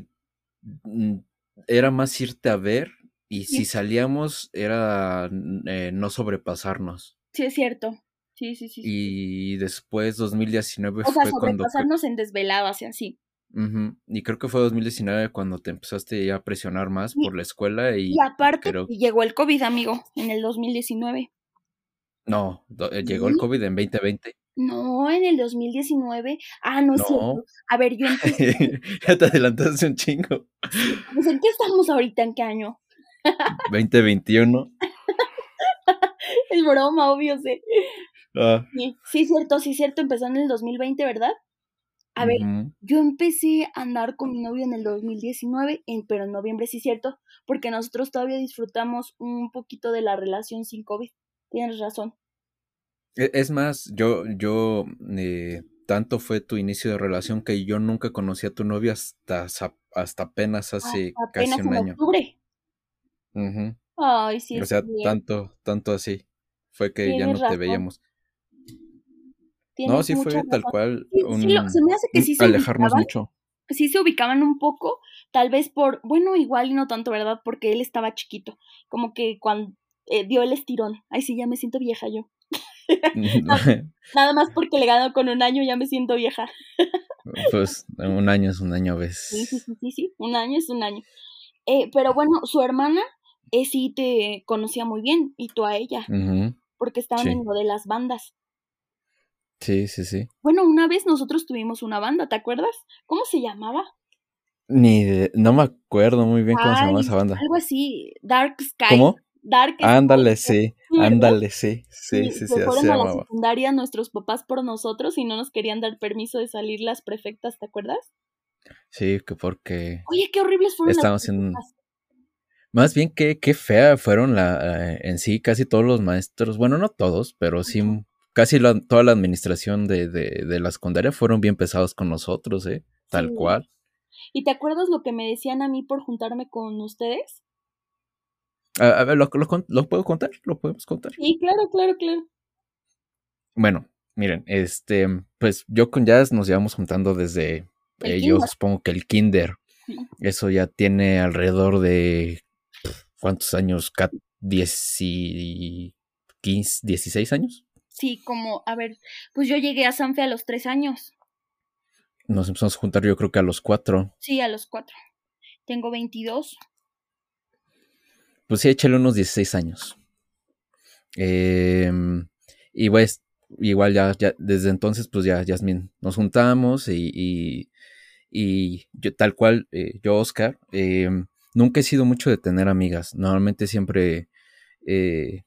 mm, era más irte a ver y si salíamos era eh, no sobrepasarnos. Sí, es cierto. Sí, sí, sí. Y después 2019 o sea, sobrepasarnos en desveladas y así. Y creo que fue 2019 cuando te empezaste a presionar más por la escuela y... Y aparte llegó el COVID, amigo, en el 2019. No, eh, llegó el COVID en 2020. No, en el 2019. Ah, no, es cierto. A ver, yo empecé... *laughs* ya te adelantaste un chingo. Pues, ¿en qué estamos ahorita? ¿En qué año? 2021. *laughs* es broma, obvio, sí. Ah. sí. Cierto, sí, cierto. Empezó en el 2020, ¿verdad? A ver, yo empecé a andar con mi novio en el 2019, en, pero en noviembre sí cierto, porque nosotros todavía disfrutamos un poquito de la relación sin COVID. Tienes razón. E, es más, yo, yo, eh, tanto fue tu inicio de relación que yo nunca conocí a tu novio hasta, hasta apenas hace casi un año. Octubre. Ay, sí. O sea, tanto, tanto así. Fue que ya no te veíamos. No, sí fue tal cual. Un, se me hace que sí se alejarnos mucho. Sí se ubicaban un poco, tal vez por, bueno, igual y no tanto, ¿verdad? Porque él estaba chiquito. Como que cuando eh, dio el estirón. Ay, sí, ya me siento vieja yo. *laughs* nada, más porque le gano con un año ya me siento vieja. pues un año es un año a veces. Sí, sí, sí, sí, sí. un año es un año. Eh, pero bueno, su hermana eh, sí te conocía muy bien y tú a ella, porque estaban en lo de las bandas. Sí, sí, sí. Bueno, una vez nosotros tuvimos una banda, ¿te acuerdas? ¿Cómo se llamaba? Ni no me acuerdo muy bien cómo se llamaba esa banda. Algo así, Dark Sky. ¿Cómo? Dark Ándale, sí, ándale, sí, sí, sí, sí, se fueron a la secundaria nuestros papás por nosotros y no nos querían dar permiso de salir las prefectas, ¿te acuerdas? Sí, que porque... Oye, qué horribles fueron Estamos haciendo... Más bien que qué fea fueron la, eh, en sí casi todos los maestros, bueno, no todos, pero sí casi toda la administración de, de, la secundaria fueron bien pesados con nosotros, ¿eh? Tal cual. ¿Y te acuerdas lo que me decían a mí por juntarme con ustedes? A, ver, ¿lo, puedo contar? ¿Lo podemos contar? Sí, claro, claro, claro. Bueno, miren, este, pues yo con Jazz nos llevamos juntando desde, eh, yo supongo que el kinder. Eso ya tiene alrededor de, ¿cuántos años? ¿10 y 15, 16 años? Sí, como, a ver, pues yo llegué a Sanfe a los tres años. Nos empezamos a juntar yo creo que a los cuatro. Sí, a los cuatro. Tengo 22. Pues sí, échale unos 16 años. Em, y pues, igual ya, ya, desde entonces, pues ya, Yasmin, nos juntamos y, y, yo, tal cual, eh, yo, Oscar, em, nunca he sido mucho de tener amigas. Normalmente siempre eh,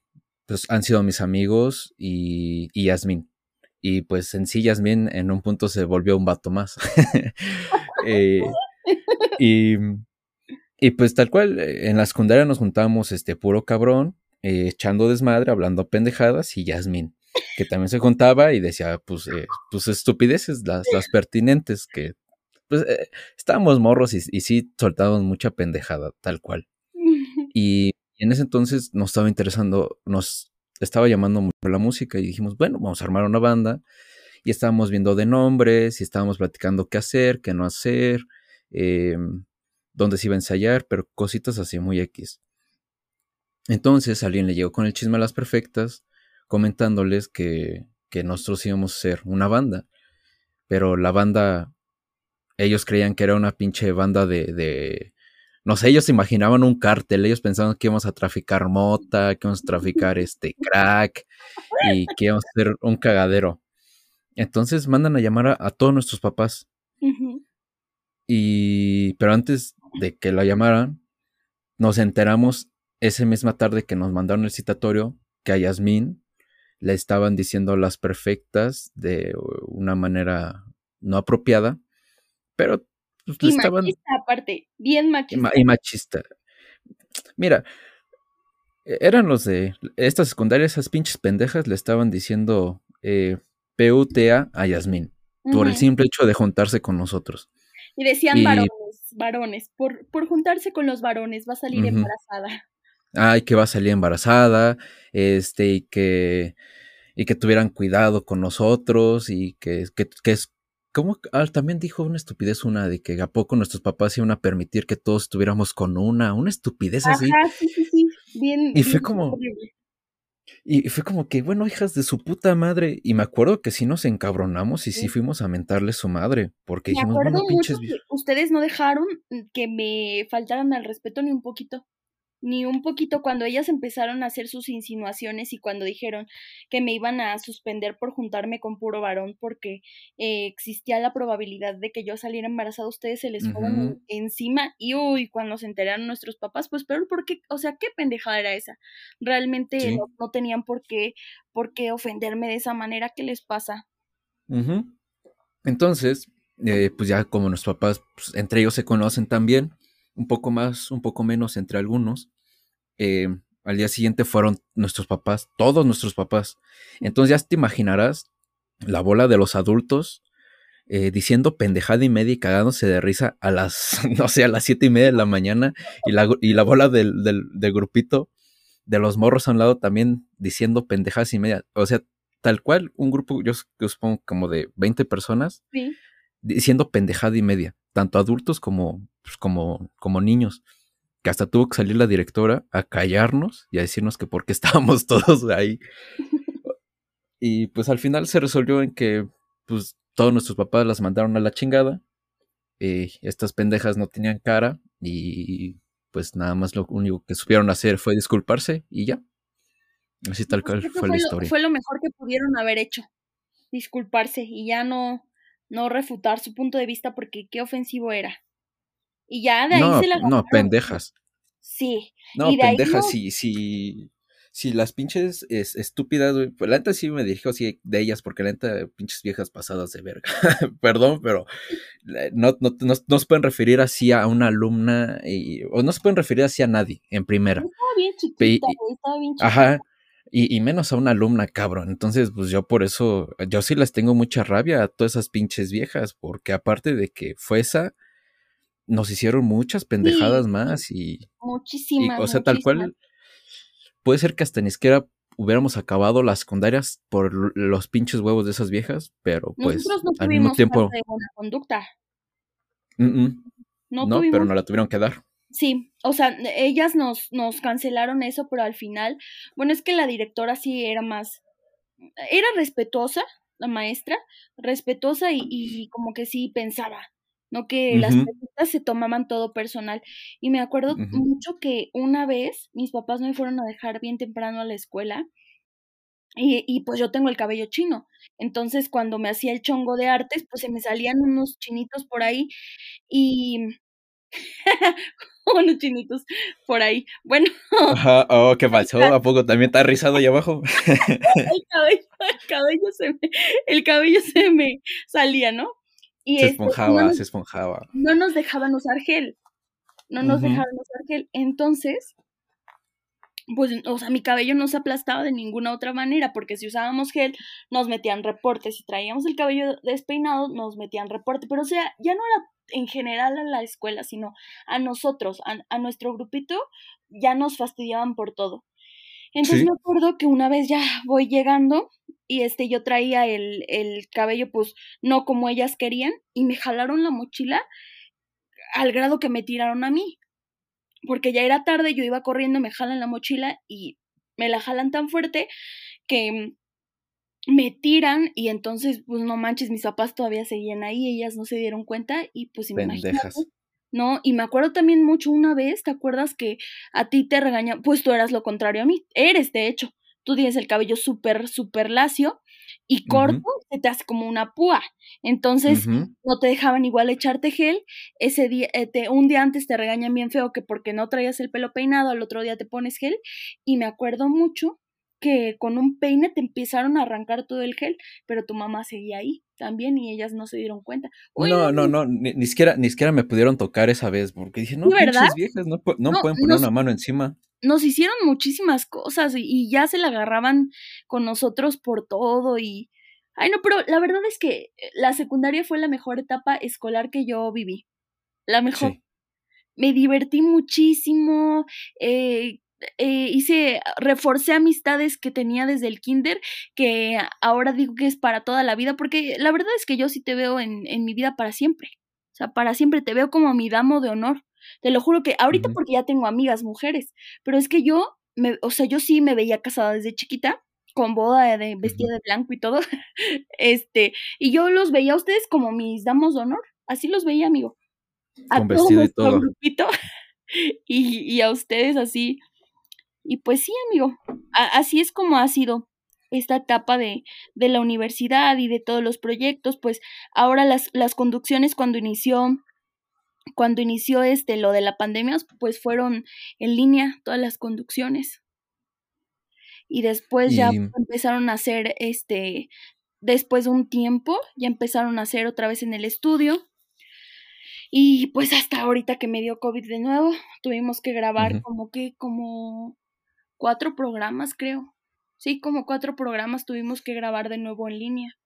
pues han sido mis amigos y, y. Y pues en sí Yasmin en un punto se volvió un vato más. *laughs* Eh, y, pues tal cual, en la secundaria nos juntamos este puro cabrón, eh, echando desmadre, hablando pendejadas y Yasmin, que también se contaba y decía pues, eh, pues estupideces, las, las pertinentes, que pues estábamos morros y, y sí soltábamos mucha pendejada, tal cual. *laughs* Y en ese entonces nos estaba interesando, nos estaba llamando mucho la música y dijimos, bueno, vamos a armar una banda. Y estábamos viendo de nombres y estábamos platicando qué hacer, qué no hacer, eh, dónde se iba a ensayar, pero cositas así muy X. Entonces alguien le llegó con el chisme a las perfectas, comentándoles que, que nosotros íbamos a ser una banda. Pero la banda, ellos creían que era una pinche banda de no sé, ellos imaginaban un cártel, ellos pensaban que íbamos a traficar mota, que íbamos a traficar este crack y que íbamos a hacer un cagadero. Entonces mandan a llamar a, todos nuestros papás. Y, pero antes de que la llamaran, nos enteramos esa misma tarde que nos mandaron el citatorio que a Yasmín le estaban diciendo las perfectas de una manera no apropiada, pero pues, y machista aparte, bien machista. Y machista. Mira, E-, eran los de estas secundarias, esas pinches pendejas le estaban diciendo eh, PUTA a Yasmín por el simple hecho de juntarse con nosotros. Y decían varones, varones, por, por juntarse con los varones va a salir embarazada. Ay, que va a salir embarazada, este, y que, y que tuvieran cuidado con nosotros, y que, que, que es, como, ah, también dijo una estupidez una de que a poco nuestros papás iban a permitir que todos estuviéramos con una, una estupidez así. sí, sí, sí, bien. Y fue como, y fue como que, bueno, hijas de su puta madre. Y me acuerdo que sí nos encabronamos y sí, fuimos a mentarle su madre. Porque dijimos, bueno, pinches. ustedes no dejaron que me faltaran al respeto ni un poquito ni un poquito cuando ellas empezaron a hacer sus insinuaciones y cuando dijeron que me iban a suspender por juntarme con puro varón porque eh, existía la probabilidad de que yo saliera embarazada, ustedes se les fueron encima y uy, cuando se enteraron nuestros papás, pues peor porque, o sea, qué pendejada era esa. Realmente no, tenían por qué, por qué ofenderme de esa manera, ¿qué les pasa? Entonces, eh, pues ya como nuestros papás, pues, entre ellos se conocen también, un poco más, un poco menos entre algunos. Eh, al día siguiente fueron nuestros papás, todos nuestros papás. Entonces ya te imaginarás la bola de los adultos eh, diciendo pendejada y media y cagándose de risa a las, *laughs* no sé, a las siete y media de la mañana y la, y la bola del, grupito de los morros a un lado también diciendo pendejadas y media. O sea, tal cual, un grupo, yo, supongo como de 20 personas diciendo pendejada y media, tanto adultos como, pues, como, como niños que hasta tuvo que salir la directora a callarnos y a decirnos que por qué *laughs* estábamos todos ahí. Y pues al final se resolvió en que pues todos nuestros papás las mandaron a la chingada. Y estas pendejas no tenían cara y pues nada más lo único que supieron hacer fue disculparse y ya. Así tal cual fue, la historia. fue lo mejor que pudieron haber hecho. Disculparse y ya no, no refutar su punto de vista porque qué ofensivo era. Y ya de ahí se la No, pendejas. Sí. No, pendejas, si, si, si las pinches es, estúpidas, pues la neta sí me dirijo así de ellas, porque la neta, pinches viejas pasadas de verga. *laughs* Perdón, pero no, no, no, se pueden referir así a una alumna, y, o no se pueden referir así a nadie, en primera. Estaba bien chiquita, estaba bien chiquita. Ajá. Y, y, menos a una alumna, cabrón. Entonces, pues yo por eso, yo sí les tengo mucha rabia a todas esas pinches viejas, porque aparte de que fue esa, nos hicieron muchas pendejadas más y... Muchísimas. o sea, tal cual, puede ser que hasta ni siquiera hubiéramos acabado las secundarias por los pinches huevos de esas viejas, pero pues al mismo tiempo... De buena conducta. No, no pero no la tuvieron que dar. Sí, o sea, ellas nos, nos cancelaron eso, pero al final, bueno, es que la directora sí era más, era respetuosa, la maestra, respetuosa y, y como que sí pensaba, no que las preguntas se tomaban todo personal. Y me acuerdo mucho que una vez mis papás me fueron a dejar bien temprano a la escuela y, y, pues yo tengo el cabello chino. Entonces cuando me hacía el chongo de artes, pues se me salían unos chinitos por ahí y... *laughs* *laughs* unos chinitos por ahí. Bueno. Ajá, oh, ¿qué *laughs* pasó? ¿A poco también está rizado ahí abajo? el, cabello, el cabello se me, el cabello se me salía, ¿no? se esponjaba, se esponjaba. No nos dejaban usar gel. No nos dejaban usar gel. Entonces, pues, o sea, mi cabello no se aplastaba de ninguna otra manera, porque si usábamos gel, nos metían reportes. Si traíamos el cabello despeinado, nos metían reporte. Pero, o sea, ya no era en general a la escuela, sino a nosotros, a, nuestro grupito, ya nos fastidiaban por todo. Entonces me acuerdo que una vez ya voy llegando y este yo traía el, el cabello pues no como ellas querían y me jalaron la mochila al grado que me tiraron a mí. Porque ya era tarde, yo iba corriendo, me jalan la mochila y me la jalan tan fuerte que me tiran y entonces, pues no manches, mis papás todavía seguían ahí, ellas no se dieron cuenta y pues imagínate, ¿no? Y me acuerdo también mucho una vez, ¿te acuerdas que a ti te regañan? Pues tú eras lo contrario a mí, eres de hecho, tú tienes el cabello súper, súper lacio y corto, se te hace como una púa. Entonces, no te dejaban igual echarte gel. Ese día, eh, un día antes te regañan bien feo que porque no traías el pelo peinado, al otro día te pones gel. Y me acuerdo mucho que con un peine te empezaron a arrancar todo el gel, pero tu mamá seguía ahí también y ellas no se dieron cuenta. no, no, no, ni, siquiera, ni siquiera me pudieron tocar esa vez, porque dije, no, pinches viejas, no, no, pueden poner una mano encima. Nos hicieron muchísimas cosas y, ya se la agarraban con nosotros por todo y... Ay, no, pero la verdad es que la secundaria fue la mejor etapa escolar que yo viví. La mejor. Me divertí muchísimo, eh, eh, hice, reforcé amistades que tenía desde el kinder, que ahora digo que es para toda la vida, porque la verdad es que yo sí te veo en, en mi vida para siempre. O sea, para siempre te veo como mi damo de honor. Te lo juro que ahorita porque ya tengo amigas mujeres, pero es que yo, me, o sea, yo sí me veía casada desde chiquita, con boda de vestida de blanco y todo. *laughs* este, y yo los veía a ustedes como mis damos de honor, así los veía, amigo. con vestido y todo. Grupito, *laughs* y, y a ustedes así y pues sí, amigo, así es como ha sido esta etapa de, de, la universidad y de todos los proyectos, pues ahora las, las conducciones cuando inició, cuando inició este lo de la pandemia, pues fueron en línea todas las conducciones. Y después ya empezaron a hacer este, después de un tiempo, ya empezaron a hacer otra vez en el estudio. Y pues hasta ahorita que me dio COVID de nuevo, tuvimos que grabar como que, como cuatro programas, creo. Sí, como cuatro programas tuvimos que grabar de nuevo en línea.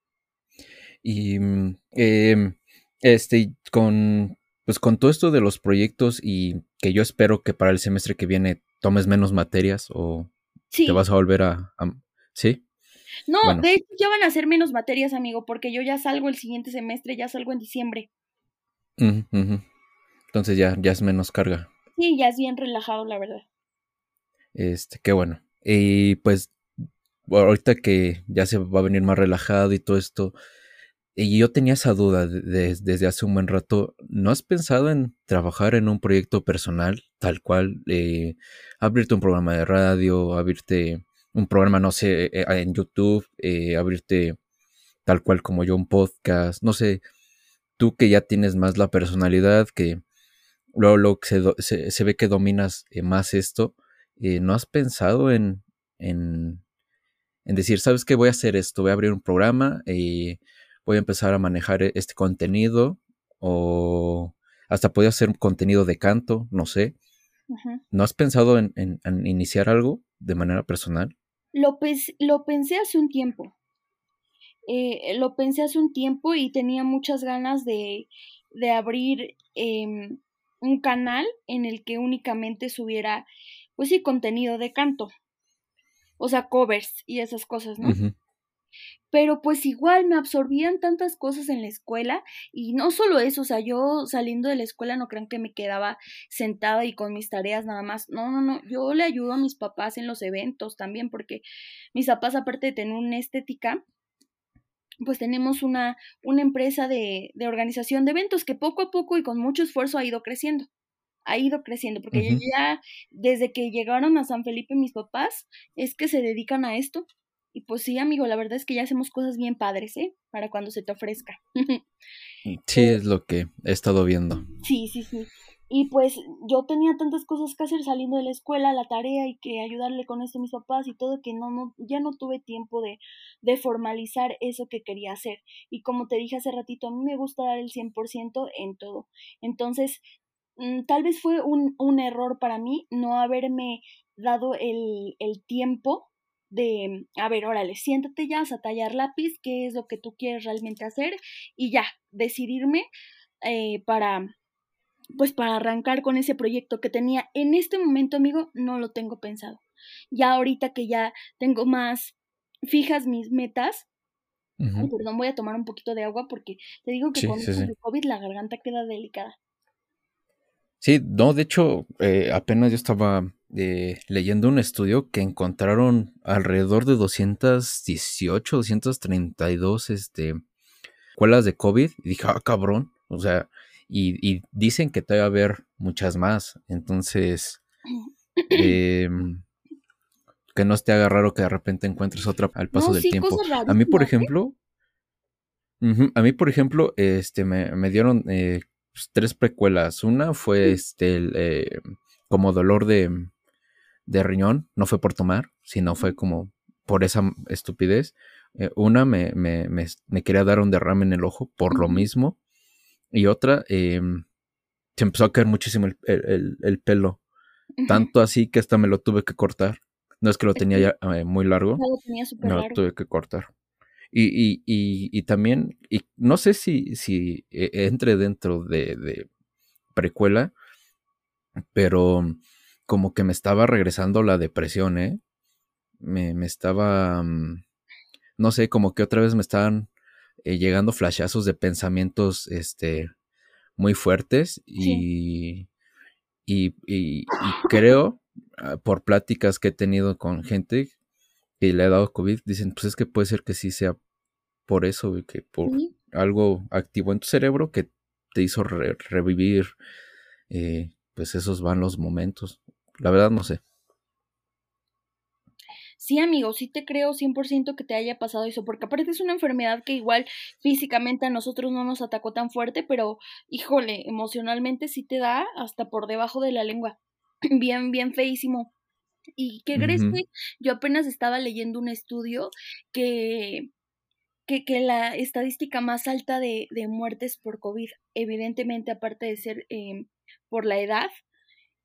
Y mm, em, este, con pues con todo esto de los proyectos y que yo espero que para el semestre que viene tomes menos materias o te vas a volver a, ¿sí? No, de hecho ya van a ser menos materias, amigo, porque yo ya salgo el siguiente semestre, ya salgo en diciembre. Entonces ya, ya es menos carga. Sí, ya es bien relajado, la verdad. Este, qué bueno. Y pues, ahorita que ya se va a venir más relajado y todo esto, y yo tenía esa duda desde hace un buen rato. ¿No has pensado en trabajar en un proyecto personal, tal cual? Eh, abrirte un programa de radio, abrirte un programa, no sé, eh, en YouTube, eh, abrirte tal cual como yo un podcast, no sé, tú que ya tienes más la personalidad, que luego, se, se, ve que dominas más esto, ¿no has pensado en, en, decir, sabes qué, voy a hacer esto, voy a abrir un programa voy a empezar a manejar e-, este contenido o hasta podría hacer contenido de canto, no sé. ¿No has pensado en, iniciar algo de manera personal? Lo, lo pensé hace un tiempo. Eh, lo pensé hace un tiempo y tenía muchas ganas de, de abrir em, un canal en el que únicamente subiera pues sí, contenido de canto. O sea, covers y esas cosas, ¿no? Pero pues igual me absorbían tantas cosas en la escuela y no solo eso, o sea, yo saliendo de la escuela no crean que me quedaba sentada y con mis tareas nada más. No, no, no, yo le ayudo a mis papás en los eventos también porque mis papás aparte de tener una estética, pues tenemos una, una empresa de, de organización de eventos que poco a poco y con mucho esfuerzo ha ido creciendo ha ido creciendo, porque ya desde que llegaron a San Felipe mis papás, es que se dedican a esto. Y pues sí, amigo, la verdad es que ya hacemos cosas bien padres, ¿eh? Para cuando se te ofrezca. Mm, *laughs* sí, es lo que he estado viendo. Sí, sí, sí. Y pues yo tenía tantas cosas que hacer saliendo de la escuela, la tarea y que ayudarle con esto a mis papás y todo que no, no, ya no tuve tiempo de, de formalizar eso que quería hacer. Y como te dije hace ratito, a mí me gusta dar el 100% en todo. Entonces, Mm, tal vez fue un, un, error para mí no haberme dado el, el tiempo de, a ver, órale, siéntate ya a tallar lápiz, qué es lo que tú quieres realmente hacer y ya, decidirme eh, para, pues para arrancar con ese proyecto que tenía en este momento, amigo, no lo tengo pensado. Ya ahorita que ya tengo más fijas mis metas, perdón, voy a tomar un poquito de agua porque te digo que con el COVID la garganta queda delicada. Sí, no, de hecho, eh, apenas yo estaba eh, leyendo un estudio que encontraron alrededor de 218, 232 este, escuelas de COVID. Y dije, ah, cabrón. O sea, y, dicen que te va a haber muchas más. Entonces, *clears throat* em, que no te haga raro que de repente encuentres otra al paso del tiempo. A mí, por ejemplo, a mí, por ejemplo, este, me, me dieron eh, pues, tres precuelas. Una fue este eh, como dolor de, de riñón, no fue por tomar, sino fue como por esa estupidez. Eh, una me, me, me, quería dar un derrame en el ojo por lo mismo. Y otra, em, se empezó a caer muchísimo el, pelo. Tanto así que hasta me lo tuve que cortar. No es que lo tenía ya eh, muy largo. No lo tenía súper largo. lo tuve que cortar. Y, y, y, también, y no sé si, si eh, entre dentro de, de precuela, pero como que me estaba regresando la depresión, ¿eh? Me, me estaba, mm, no sé, como que otra vez me estaban eh, llegando flashazos de pensamientos, este, muy fuertes y, y, y, creo, ah, por pláticas que he tenido con gente que le ha dado COVID, dicen, pues es que puede ser que sí sea por eso, que por algo activo en tu cerebro que te hizo revivir, eh, pues esos van los momentos. La verdad no sé. Sí, amigo, sí te creo 100% que te haya pasado eso, porque aparte es una enfermedad que igual físicamente a nosotros no nos atacó tan fuerte, pero híjole, emocionalmente sí te da hasta por debajo de la lengua. *clears throat* Bien, bien feísimo. ¿Y qué crees que yo apenas estaba leyendo un estudio que, que, que la estadística más alta de, de, muertes por COVID, evidentemente aparte de ser eh, por la edad,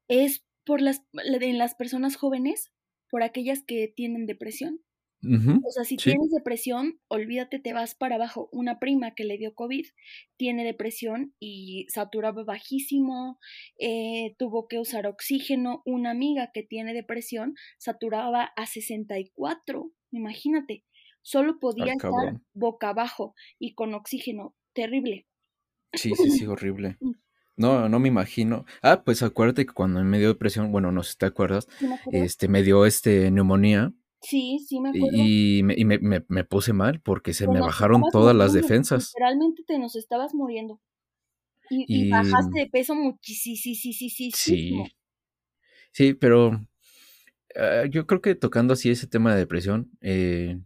es por las, en las personas jóvenes por aquellas que tienen depresión. o sea, si tienes depresión, olvídate, te vas para abajo. Una prima que le dio COVID tiene depresión y saturaba bajísimo, eh, tuvo que usar oxígeno. Una amiga que tiene depresión saturaba a 64, imagínate. Solo podía estar boca abajo y con oxígeno. Terrible. Sí, sí, sí, *laughs* horrible. No, no me imagino. Ah, pues acuérdate que cuando me dio depresión, bueno, no sé si te acuerdas, este, me dio este neumonía. Sí, sí, me acuerdo. Y, me, y me, me, puse mal porque se me bajaron todas las defensas. Literalmente te nos estabas muriendo. Y, bajaste de peso muchísimo. Sí. Sí, pero ah, yo creo que tocando así ese tema de depresión, eh,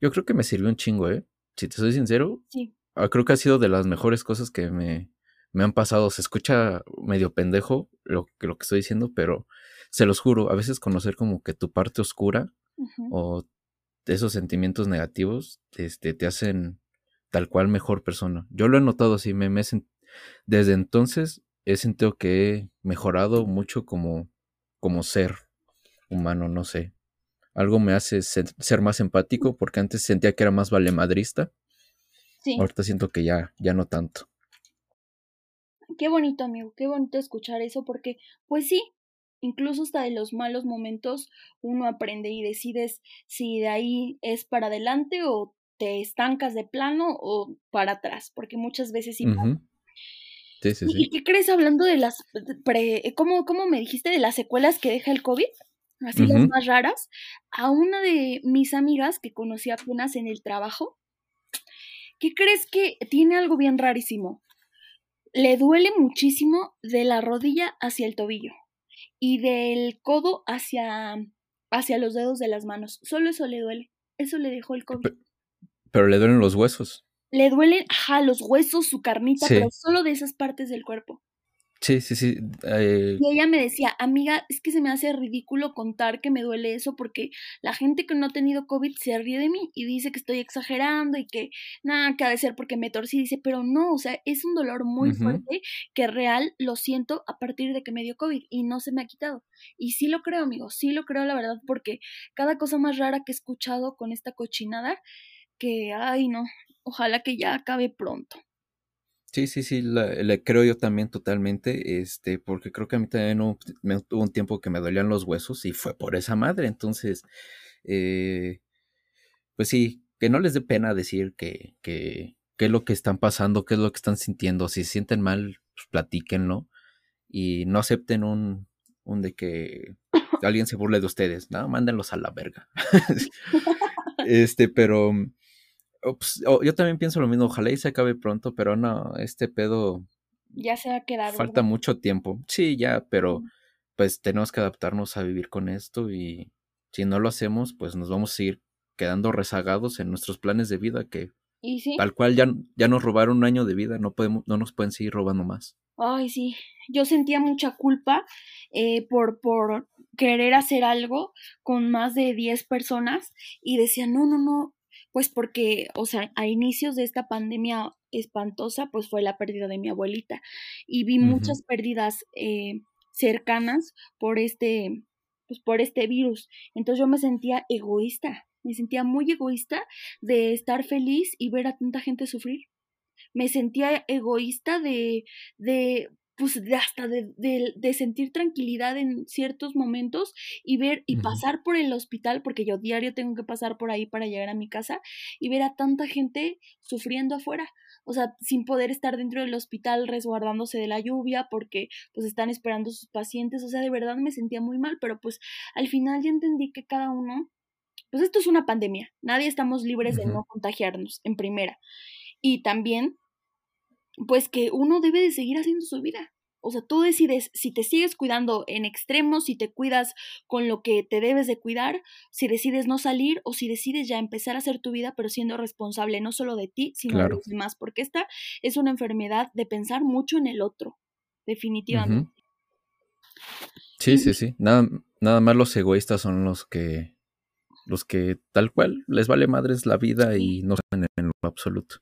yo creo que me sirvió un chingo, ¿eh? Si te soy sincero. Sí. Ah, creo que ha sido de las mejores cosas que me, me han pasado. Se escucha medio pendejo lo, lo que estoy diciendo, pero se los juro, a veces conocer como que tu parte oscura o esos sentimientos negativos este, te hacen tal cual mejor persona. Yo lo he notado así, me, me desde entonces he sentido que he mejorado mucho como, como ser humano, no sé. Algo me hace ser, más empático porque antes sentía que era más valemadrista. Sí. Ahorita siento que ya, ya no tanto qué bonito, amigo, qué bonito escuchar eso, porque, pues sí, incluso hasta de los malos momentos uno aprende y decides si de ahí es para adelante o te estancas de plano o para atrás, porque muchas veces sí. Sí, sí, sí. ¿Y qué crees hablando de las, pre, ¿cómo, ¿cómo, me dijiste de las secuelas que deja el COVID? Así las más raras. A una de mis amigas que conocí apenas en el trabajo, ¿qué crees que tiene algo bien rarísimo? Le duele muchísimo de la rodilla hacia el tobillo y del codo hacia, hacia los dedos de las manos. Solo eso le duele. Eso le dejó el COVID. Pero, le duelen los huesos. Le duelen, ajá, los huesos, su carnita, pero solo de esas partes del cuerpo. Sí, sí, sí. Eh, y ella me decía, amiga, es que se me hace ridículo contar que me duele eso porque la gente que no ha tenido COVID se ríe de mí y dice que estoy exagerando y que nada, que ha de ser porque me torcí. Dice, pero no, o sea, es un dolor muy fuerte que real lo siento a partir de que me dio COVID y no se me ha quitado. Y sí lo creo, amigo, sí lo creo, la verdad, porque cada cosa más rara que he escuchado con esta cochinada, que, ay, no, ojalá que ya acabe pronto. Sí, sí, sí, le creo yo también totalmente, este, porque creo que a mí también hubo, me, tuvo un tiempo que me dolían los huesos y fue por esa madre, entonces, eh, pues sí, que no les dé pena decir que, que, qué es lo que están pasando, qué es lo que están sintiendo, si se sienten mal, pues platíquenlo y no acepten un, un de que *laughs* alguien se burle de ustedes, no, mándenlos a la verga. *laughs* este, pero pues, yo también pienso lo mismo, ojalá y se acabe pronto, pero no, este pedo... Ya se va a quedar. Falta mucho tiempo. Sí, ya, pero pues tenemos que adaptarnos a vivir con esto y si no lo hacemos, pues nos vamos a seguir quedando rezagados en nuestros planes de vida que ¿Y sí? Tal cual ya, ya nos robaron un año de vida, no podemos, no nos pueden seguir robando más. Ay, sí, yo sentía mucha culpa eh, por, por querer hacer algo con más de 10 personas y decía, no, no, no, pues porque, o sea, a inicios de esta pandemia espantosa, pues fue la pérdida de mi abuelita y vi muchas pérdidas eh, cercanas por este, pues por este virus. Entonces yo me sentía egoísta, me sentía muy egoísta de estar feliz y ver a tanta gente sufrir. Me sentía egoísta de, de pues de hasta de, de, sentir tranquilidad en ciertos momentos y ver y pasar por el hospital, porque yo diario tengo que pasar por ahí para llegar a mi casa y ver a tanta gente sufriendo afuera, o sea, sin poder estar dentro del hospital resguardándose de la lluvia porque pues están esperando sus pacientes, o sea, de verdad me sentía muy mal, pero pues al final ya entendí que cada uno, pues esto es una pandemia, nadie estamos libres de no contagiarnos en primera. Y también pues que uno debe de seguir haciendo su vida. O sea, tú decides si te sigues cuidando en extremos, si te cuidas con lo que te debes de cuidar, si decides no salir o si decides ya empezar a hacer tu vida, pero siendo responsable no solo de ti, sino de los demás, porque esta es una enfermedad de pensar mucho en el otro, definitivamente. Sí, sí, sí. Nada, nada más los egoístas son los que, los que tal cual les vale madres la vida y no saben en lo absoluto.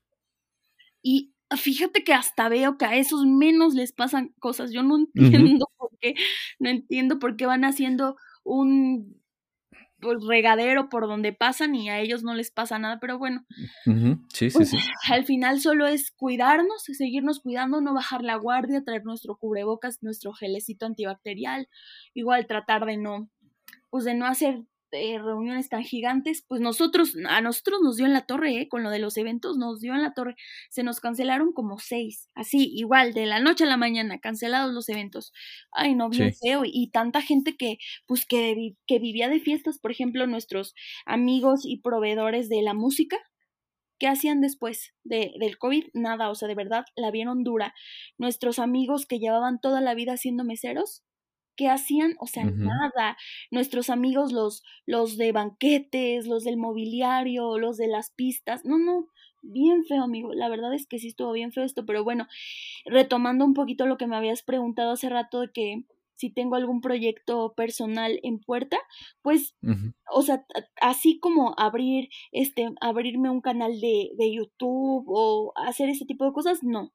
Y fíjate que hasta veo que a esos menos les pasan cosas. Yo no entiendo *laughs* por qué, no entiendo por qué van haciendo un pues, regadero por donde pasan y a ellos no les pasa nada, pero bueno. Sí, pues, sí. Al final solo es cuidarnos, seguirnos cuidando, no bajar la guardia, traer nuestro cubrebocas, nuestro gelecito antibacterial, igual tratar de no, pues de no hacer eh, reuniones tan gigantes, pues nosotros, a nosotros nos dio en la torre, eh, con lo de los eventos, nos dio en la torre, se nos cancelaron como seis, así, igual, de la noche a la mañana, cancelados los eventos. Ay, no, bien feo, y tanta gente que, pues, que, que vivía de fiestas, por ejemplo, nuestros amigos y proveedores de la música, ¿Qué hacían después de, del COVID? Nada, o sea, de verdad la vieron dura. Nuestros amigos que llevaban toda la vida siendo meseros, ¿qué hacían? O sea, nada. Nuestros amigos, los, los de banquetes, los del mobiliario, los de las pistas, no, no, bien feo, amigo. La verdad es que sí estuvo bien feo esto, pero bueno, retomando un poquito lo que me habías preguntado hace rato de que si tengo algún proyecto personal en puerta, pues, o sea, así como abrir, este, abrirme un canal de, de YouTube o hacer ese tipo de cosas, no.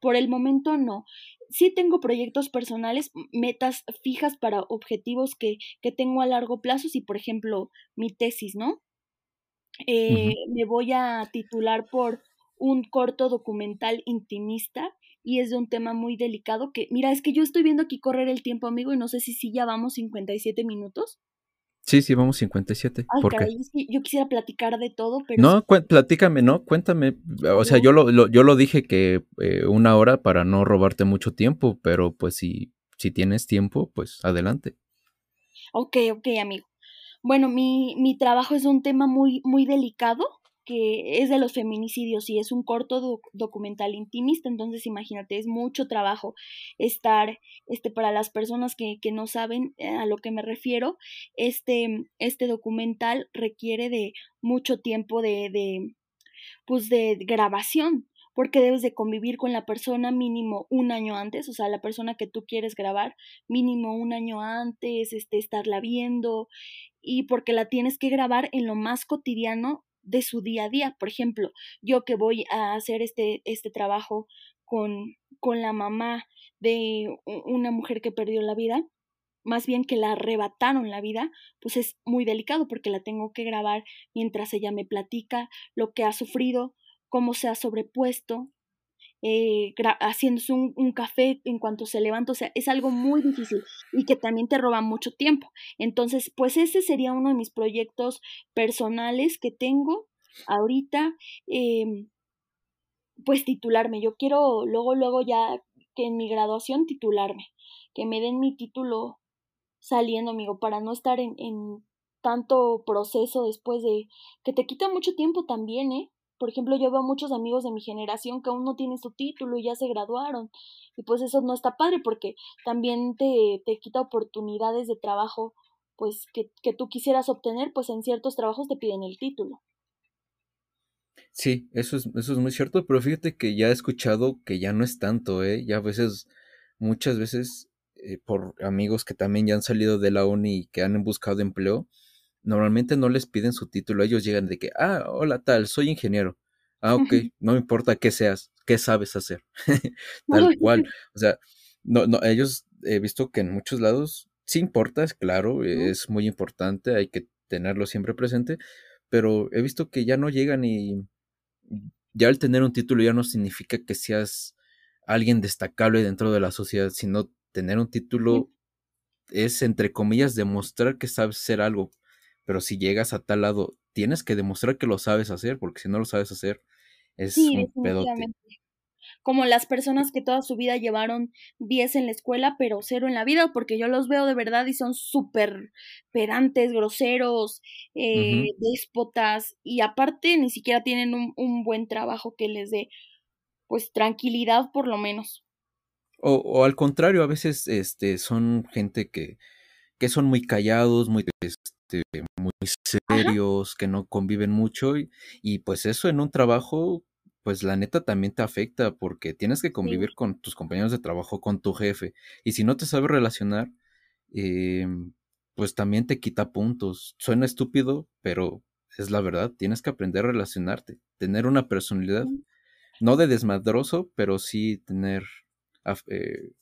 Por el momento no sí tengo proyectos personales, metas fijas para objetivos que, que tengo a largo plazo, si por ejemplo mi tesis, ¿no? Eh, me voy a titular por un corto documental intimista y es de un tema muy delicado que, mira, es que yo estoy viendo aquí correr el tiempo, amigo, y no sé si sí ya vamos 57 minutos. Sí, sí, vamos 57. Ay, ¿Por caray, yo quisiera platicar de todo, pero... No, platícame, ¿no? Cuéntame. O sea, yo lo, yo lo dije que eh, una hora para no robarte mucho tiempo, pero pues si, si tienes tiempo, pues adelante. Ok, ok, amigo. Bueno, mi, mi trabajo es un tema muy, muy delicado que es de los feminicidios y es un corto documental intimista, entonces imagínate, es mucho trabajo estar, este, para las personas que, que no saben eh, a lo que me refiero, este, este documental requiere de mucho tiempo de, de, pues de grabación, porque debes de convivir con la persona mínimo un año antes, o sea, la persona que tú quieres grabar mínimo un año antes, este, estarla viendo y porque la tienes que grabar en lo más cotidiano de su día a día. Por ejemplo, yo que voy a hacer este, este trabajo con, con la mamá de una mujer que perdió la vida, más bien que la arrebataron la vida, pues es muy delicado porque la tengo que grabar mientras ella me platica lo que ha sufrido, cómo se ha sobrepuesto, eh, haciéndose un, un, café en cuanto se levanta, o sea, es algo muy difícil y que también te roba mucho tiempo. Entonces, pues ese sería uno de mis proyectos personales que tengo ahorita, eh, pues titularme. Yo quiero luego, luego ya que en mi graduación titularme, que me den mi título saliendo, amigo, para no estar en, en tanto proceso después de que te quita mucho tiempo también, ¿eh? Por ejemplo, yo veo muchos amigos de mi generación que aún no tienen su título y ya se graduaron. Y pues eso no está padre porque también te, te quita oportunidades de trabajo pues que, que tú quisieras obtener, pues en ciertos trabajos te piden el título. Sí, eso es, eso es muy cierto, pero fíjate que ya he escuchado que ya no es tanto, ¿eh? Ya a veces, muchas veces, eh, por amigos que también ya han salido de la uni y que han buscado empleo, normalmente no les piden su título, ellos llegan de que, ah, hola tal, soy ingeniero. Ah, ok, *laughs* no me importa qué seas, qué sabes hacer. *laughs* Tal cual. O sea, no, no, ellos he visto que en muchos lados sí importa, es claro, es muy importante, hay que tenerlo siempre presente, pero he visto que ya no llegan y ya el tener un título ya no significa que seas alguien destacable dentro de la sociedad, sino tener un título es, entre comillas, demostrar que sabes hacer algo. Pero si llegas a tal lado, tienes que demostrar que lo sabes hacer, porque si no lo sabes hacer, es un pedote. Como las personas que toda su vida llevaron 10 en la escuela, pero cero en la vida, porque yo los veo de verdad y son súper pedantes, groseros, eh, déspotas, y aparte ni siquiera tienen un, un buen trabajo que les dé, pues, tranquilidad por lo menos. O, o, al contrario, a veces este, son gente que, que son muy callados, muy, este, muy serios, que no conviven mucho y, y, pues eso en un trabajo, pues la neta también te afecta porque tienes que convivir sí. con tus compañeros de trabajo, con tu jefe y si no te sabes relacionar, eh, pues también te quita puntos. Suena estúpido, pero es la verdad, tienes que aprender a relacionarte, tener una personalidad, no de desmadroso, pero sí tener eh,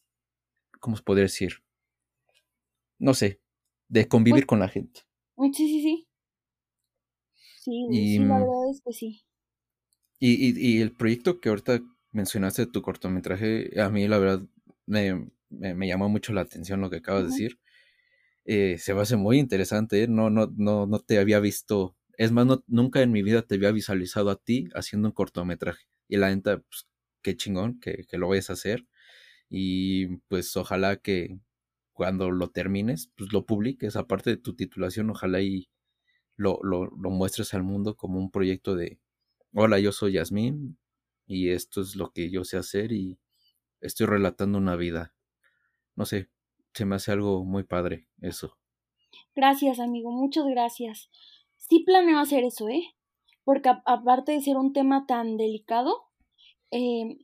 ¿cómo se podría decir? No sé, de convivir pues, con la gente. Sí, sí, sí. Sí, y, sí, la mm verdad es que sí. Y, y, y, el proyecto que ahorita mencionaste de tu cortometraje, a mí la verdad me, me, me llamó mucho la atención lo que acabas uh -huh. de decir. Eh, se me hace muy interesante, ¿eh? no, no, no, no te había visto, es más, no, nunca en mi vida te había visualizado a ti haciendo un cortometraje. Y la neta, pues, qué chingón que, que lo vayas a hacer y pues ojalá que cuando lo termines, pues lo publiques, aparte de tu titulación, ojalá y lo, lo, lo muestres al mundo como un proyecto de, hola, yo soy Yasmín y esto es lo que yo sé hacer y estoy relatando una vida. No sé, se me hace algo muy padre eso. Gracias, amigo, muchas gracias. Sí planeo hacer eso, ¿eh? Porque aparte de ser un tema tan delicado, eh,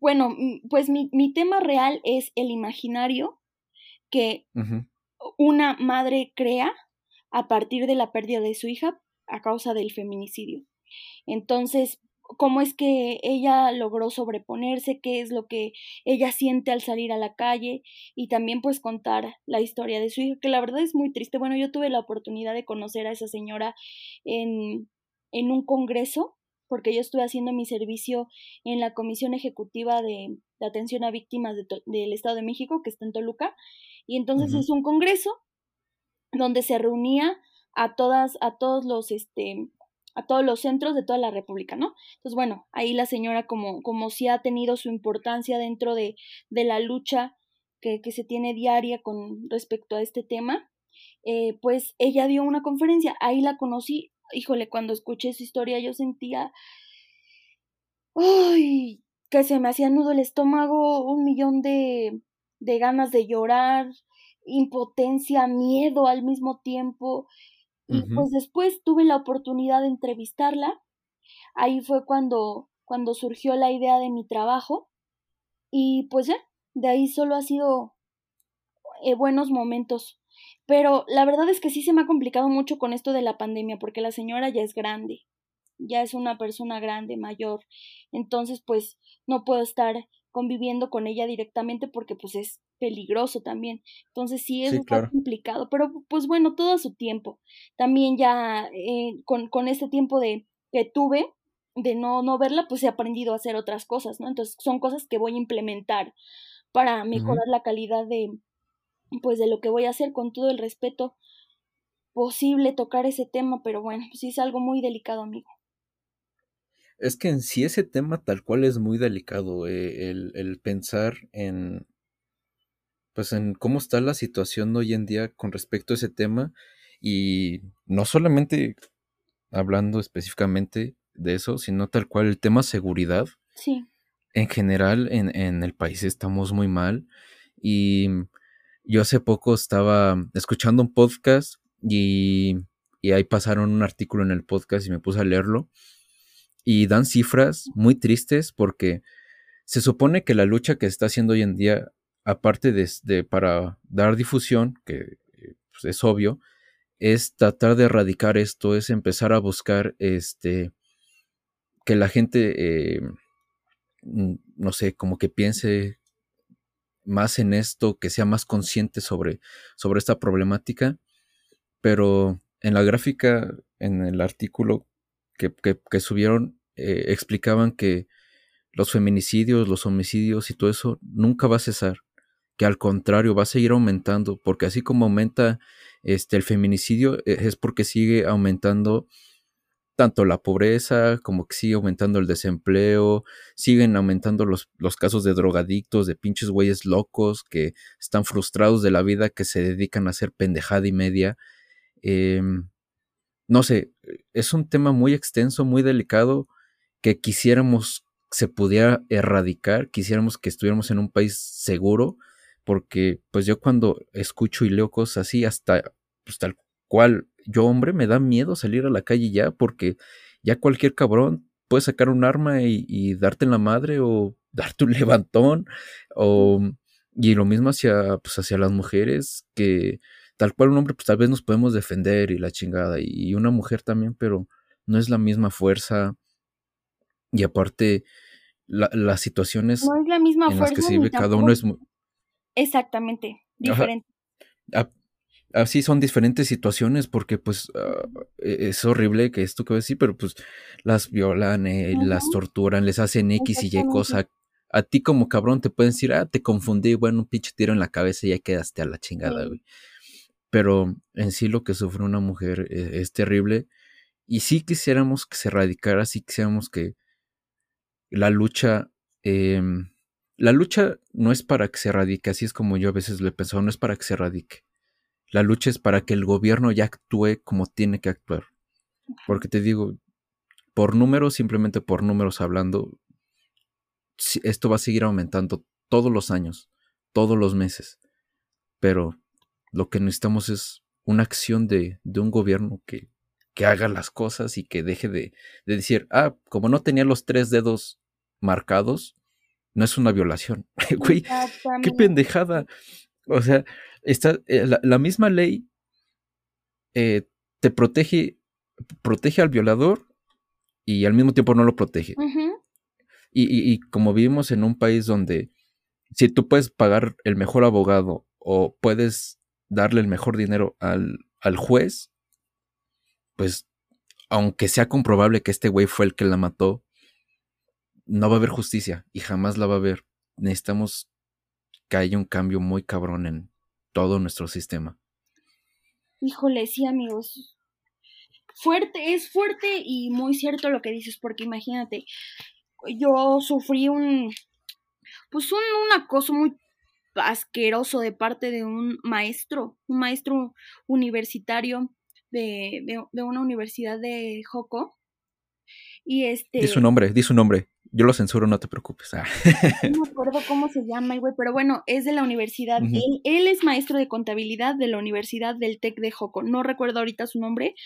bueno, mm, pues mi, mi, tema real es el imaginario que uh -huh. una madre crea a partir de la pérdida de su hija a causa del feminicidio. Entonces, cómo es que ella logró sobreponerse, qué es lo que ella siente al salir a la calle y también pues contar la historia de su hija, que la verdad es muy triste. Bueno, yo tuve la oportunidad de conocer a esa señora en, en un congreso porque yo estuve haciendo mi servicio en la Comisión Ejecutiva de, de Atención a Víctimas de del Estado de México, que está en Toluca, y entonces uh -huh. es un congreso donde se reunía a todas, a todos los, este, a todos los centros de toda la República, ¿no? Entonces, bueno, ahí la señora como, como si ha tenido su importancia dentro de, de la lucha que, que, se tiene diaria con respecto a este tema, eh, pues ella dio una conferencia, ahí la conocí, híjole, cuando escuché su historia yo sentía, ay, que se me hacía nudo el estómago, un millón de, de ganas de llorar, impotencia, miedo al mismo tiempo. Y uh -huh. pues después tuve la oportunidad de entrevistarla. Ahí fue cuando, cuando surgió la idea de mi trabajo. Y pues ya, de ahí solo ha sido eh, buenos momentos. Pero la verdad es que sí se me ha complicado mucho con esto de la pandemia, porque la señora ya es grande, ya es una persona grande, mayor. Entonces, pues no puedo estar conviviendo con ella directamente porque pues es peligroso también. Entonces sí es sí, claro. complicado, pero pues bueno, todo a su tiempo. También ya eh, con, con este tiempo de que tuve de no, no verla, pues he aprendido a hacer otras cosas, ¿no? Entonces son cosas que voy a implementar para mejorar uh -huh. la calidad de, pues de lo que voy a hacer con todo el respeto posible tocar ese tema, pero bueno, pues sí es algo muy delicado, amigo. Es que en sí ese tema tal cual es muy delicado, eh, el, el, pensar en, pues en cómo está la situación hoy en día con respecto a ese tema y no solamente hablando específicamente de eso, sino tal cual el tema seguridad. Sí. En general en, en el país estamos muy mal y yo hace poco estaba escuchando un podcast y, y ahí pasaron un artículo en el podcast y me puse a leerlo. Y dan cifras muy tristes porque se supone que la lucha que está haciendo hoy en día, aparte de, para dar difusión, que pues, es obvio, es tratar de erradicar esto, es empezar a buscar este que la gente, eh, no sé, como que piense más en esto, que sea más consciente sobre, sobre esta problemática, pero en la gráfica, en el artículo que, que, subieron, eh, explicaban que los feminicidios, los homicidios y todo eso nunca va a cesar, que al contrario va a seguir aumentando, porque así como aumenta este, el feminicidio, eh, es porque sigue aumentando tanto la pobreza como que sigue aumentando el desempleo, siguen aumentando los, los, casos de drogadictos, de pinches güeyes locos que están frustrados de la vida, que se dedican a hacer pendejada y media. Em, no sé, es un tema muy extenso, muy delicado, que quisiéramos se pudiera erradicar, quisiéramos que estuviéramos en un país seguro, porque pues yo cuando escucho y leo cosas así, hasta pues, tal cual yo hombre me da miedo salir a la calle ya, porque ya cualquier cabrón puede sacar un arma y, darte en la madre o *laughs* darte un levantón, o, y lo mismo hacia, pues, hacia las mujeres, que tal cual un hombre pues tal vez nos podemos defender y la chingada, y una mujer también, pero no es la misma fuerza, y aparte, las situaciones no es la misma en las que se vive cada uno es muy... Exactamente, diferente. Así son diferentes situaciones porque pues ah, e, es horrible que esto que voy a decir, pero pues las violan, eh, las torturan, les hacen X y Y cosa. A ti como cabrón te pueden decir, ah, te confundí, bueno, un pinche tiro en la cabeza y ya quedaste a la chingada, güey. Pero en sí lo que sufre una mujer e, es, terrible. Y sí quisiéramos que se erradicara, sí quisiéramos que la lucha... Em, la lucha no es para que se erradique, así es como yo a veces lo he pensado, no es para que se erradique la lucha es para que el gobierno ya actúe como tiene que actuar. Porque te digo, por números, simplemente por números hablando, esto va a seguir aumentando todos los años, todos los meses. Pero lo que necesitamos es una acción de, un gobierno que, que, haga las cosas y que deje de, de, decir, ah, como no tenía los tres dedos marcados, no es una violación. *laughs* Güey, qué pendejada. O sea, está, eh, la, misma ley eh, te protege, protege al violador y al mismo tiempo no lo protege. y, como vivimos en un país donde si tú puedes pagar el mejor abogado o puedes darle el mejor dinero al, al juez, pues aunque sea comprobable que este güey fue el que la mató, no va a haber justicia y jamás la va a haber. Necesitamos que haya un cambio muy cabrón en, todo nuestro sistema. Híjole, sí, amigos. Fuerte, es fuerte y muy cierto lo que dices, porque imagínate, yo sufrí un, pues un, acoso muy asqueroso de parte de un maestro, un maestro universitario de, de, una universidad de Joco. Y este. Di su nombre, di su nombre. Yo lo censuro, no te preocupes. Ah. No me acuerdo cómo se llama, güey, pero bueno, es de la universidad. él, es maestro de contabilidad de la Universidad del TEC de Joco. No recuerdo ahorita su nombre,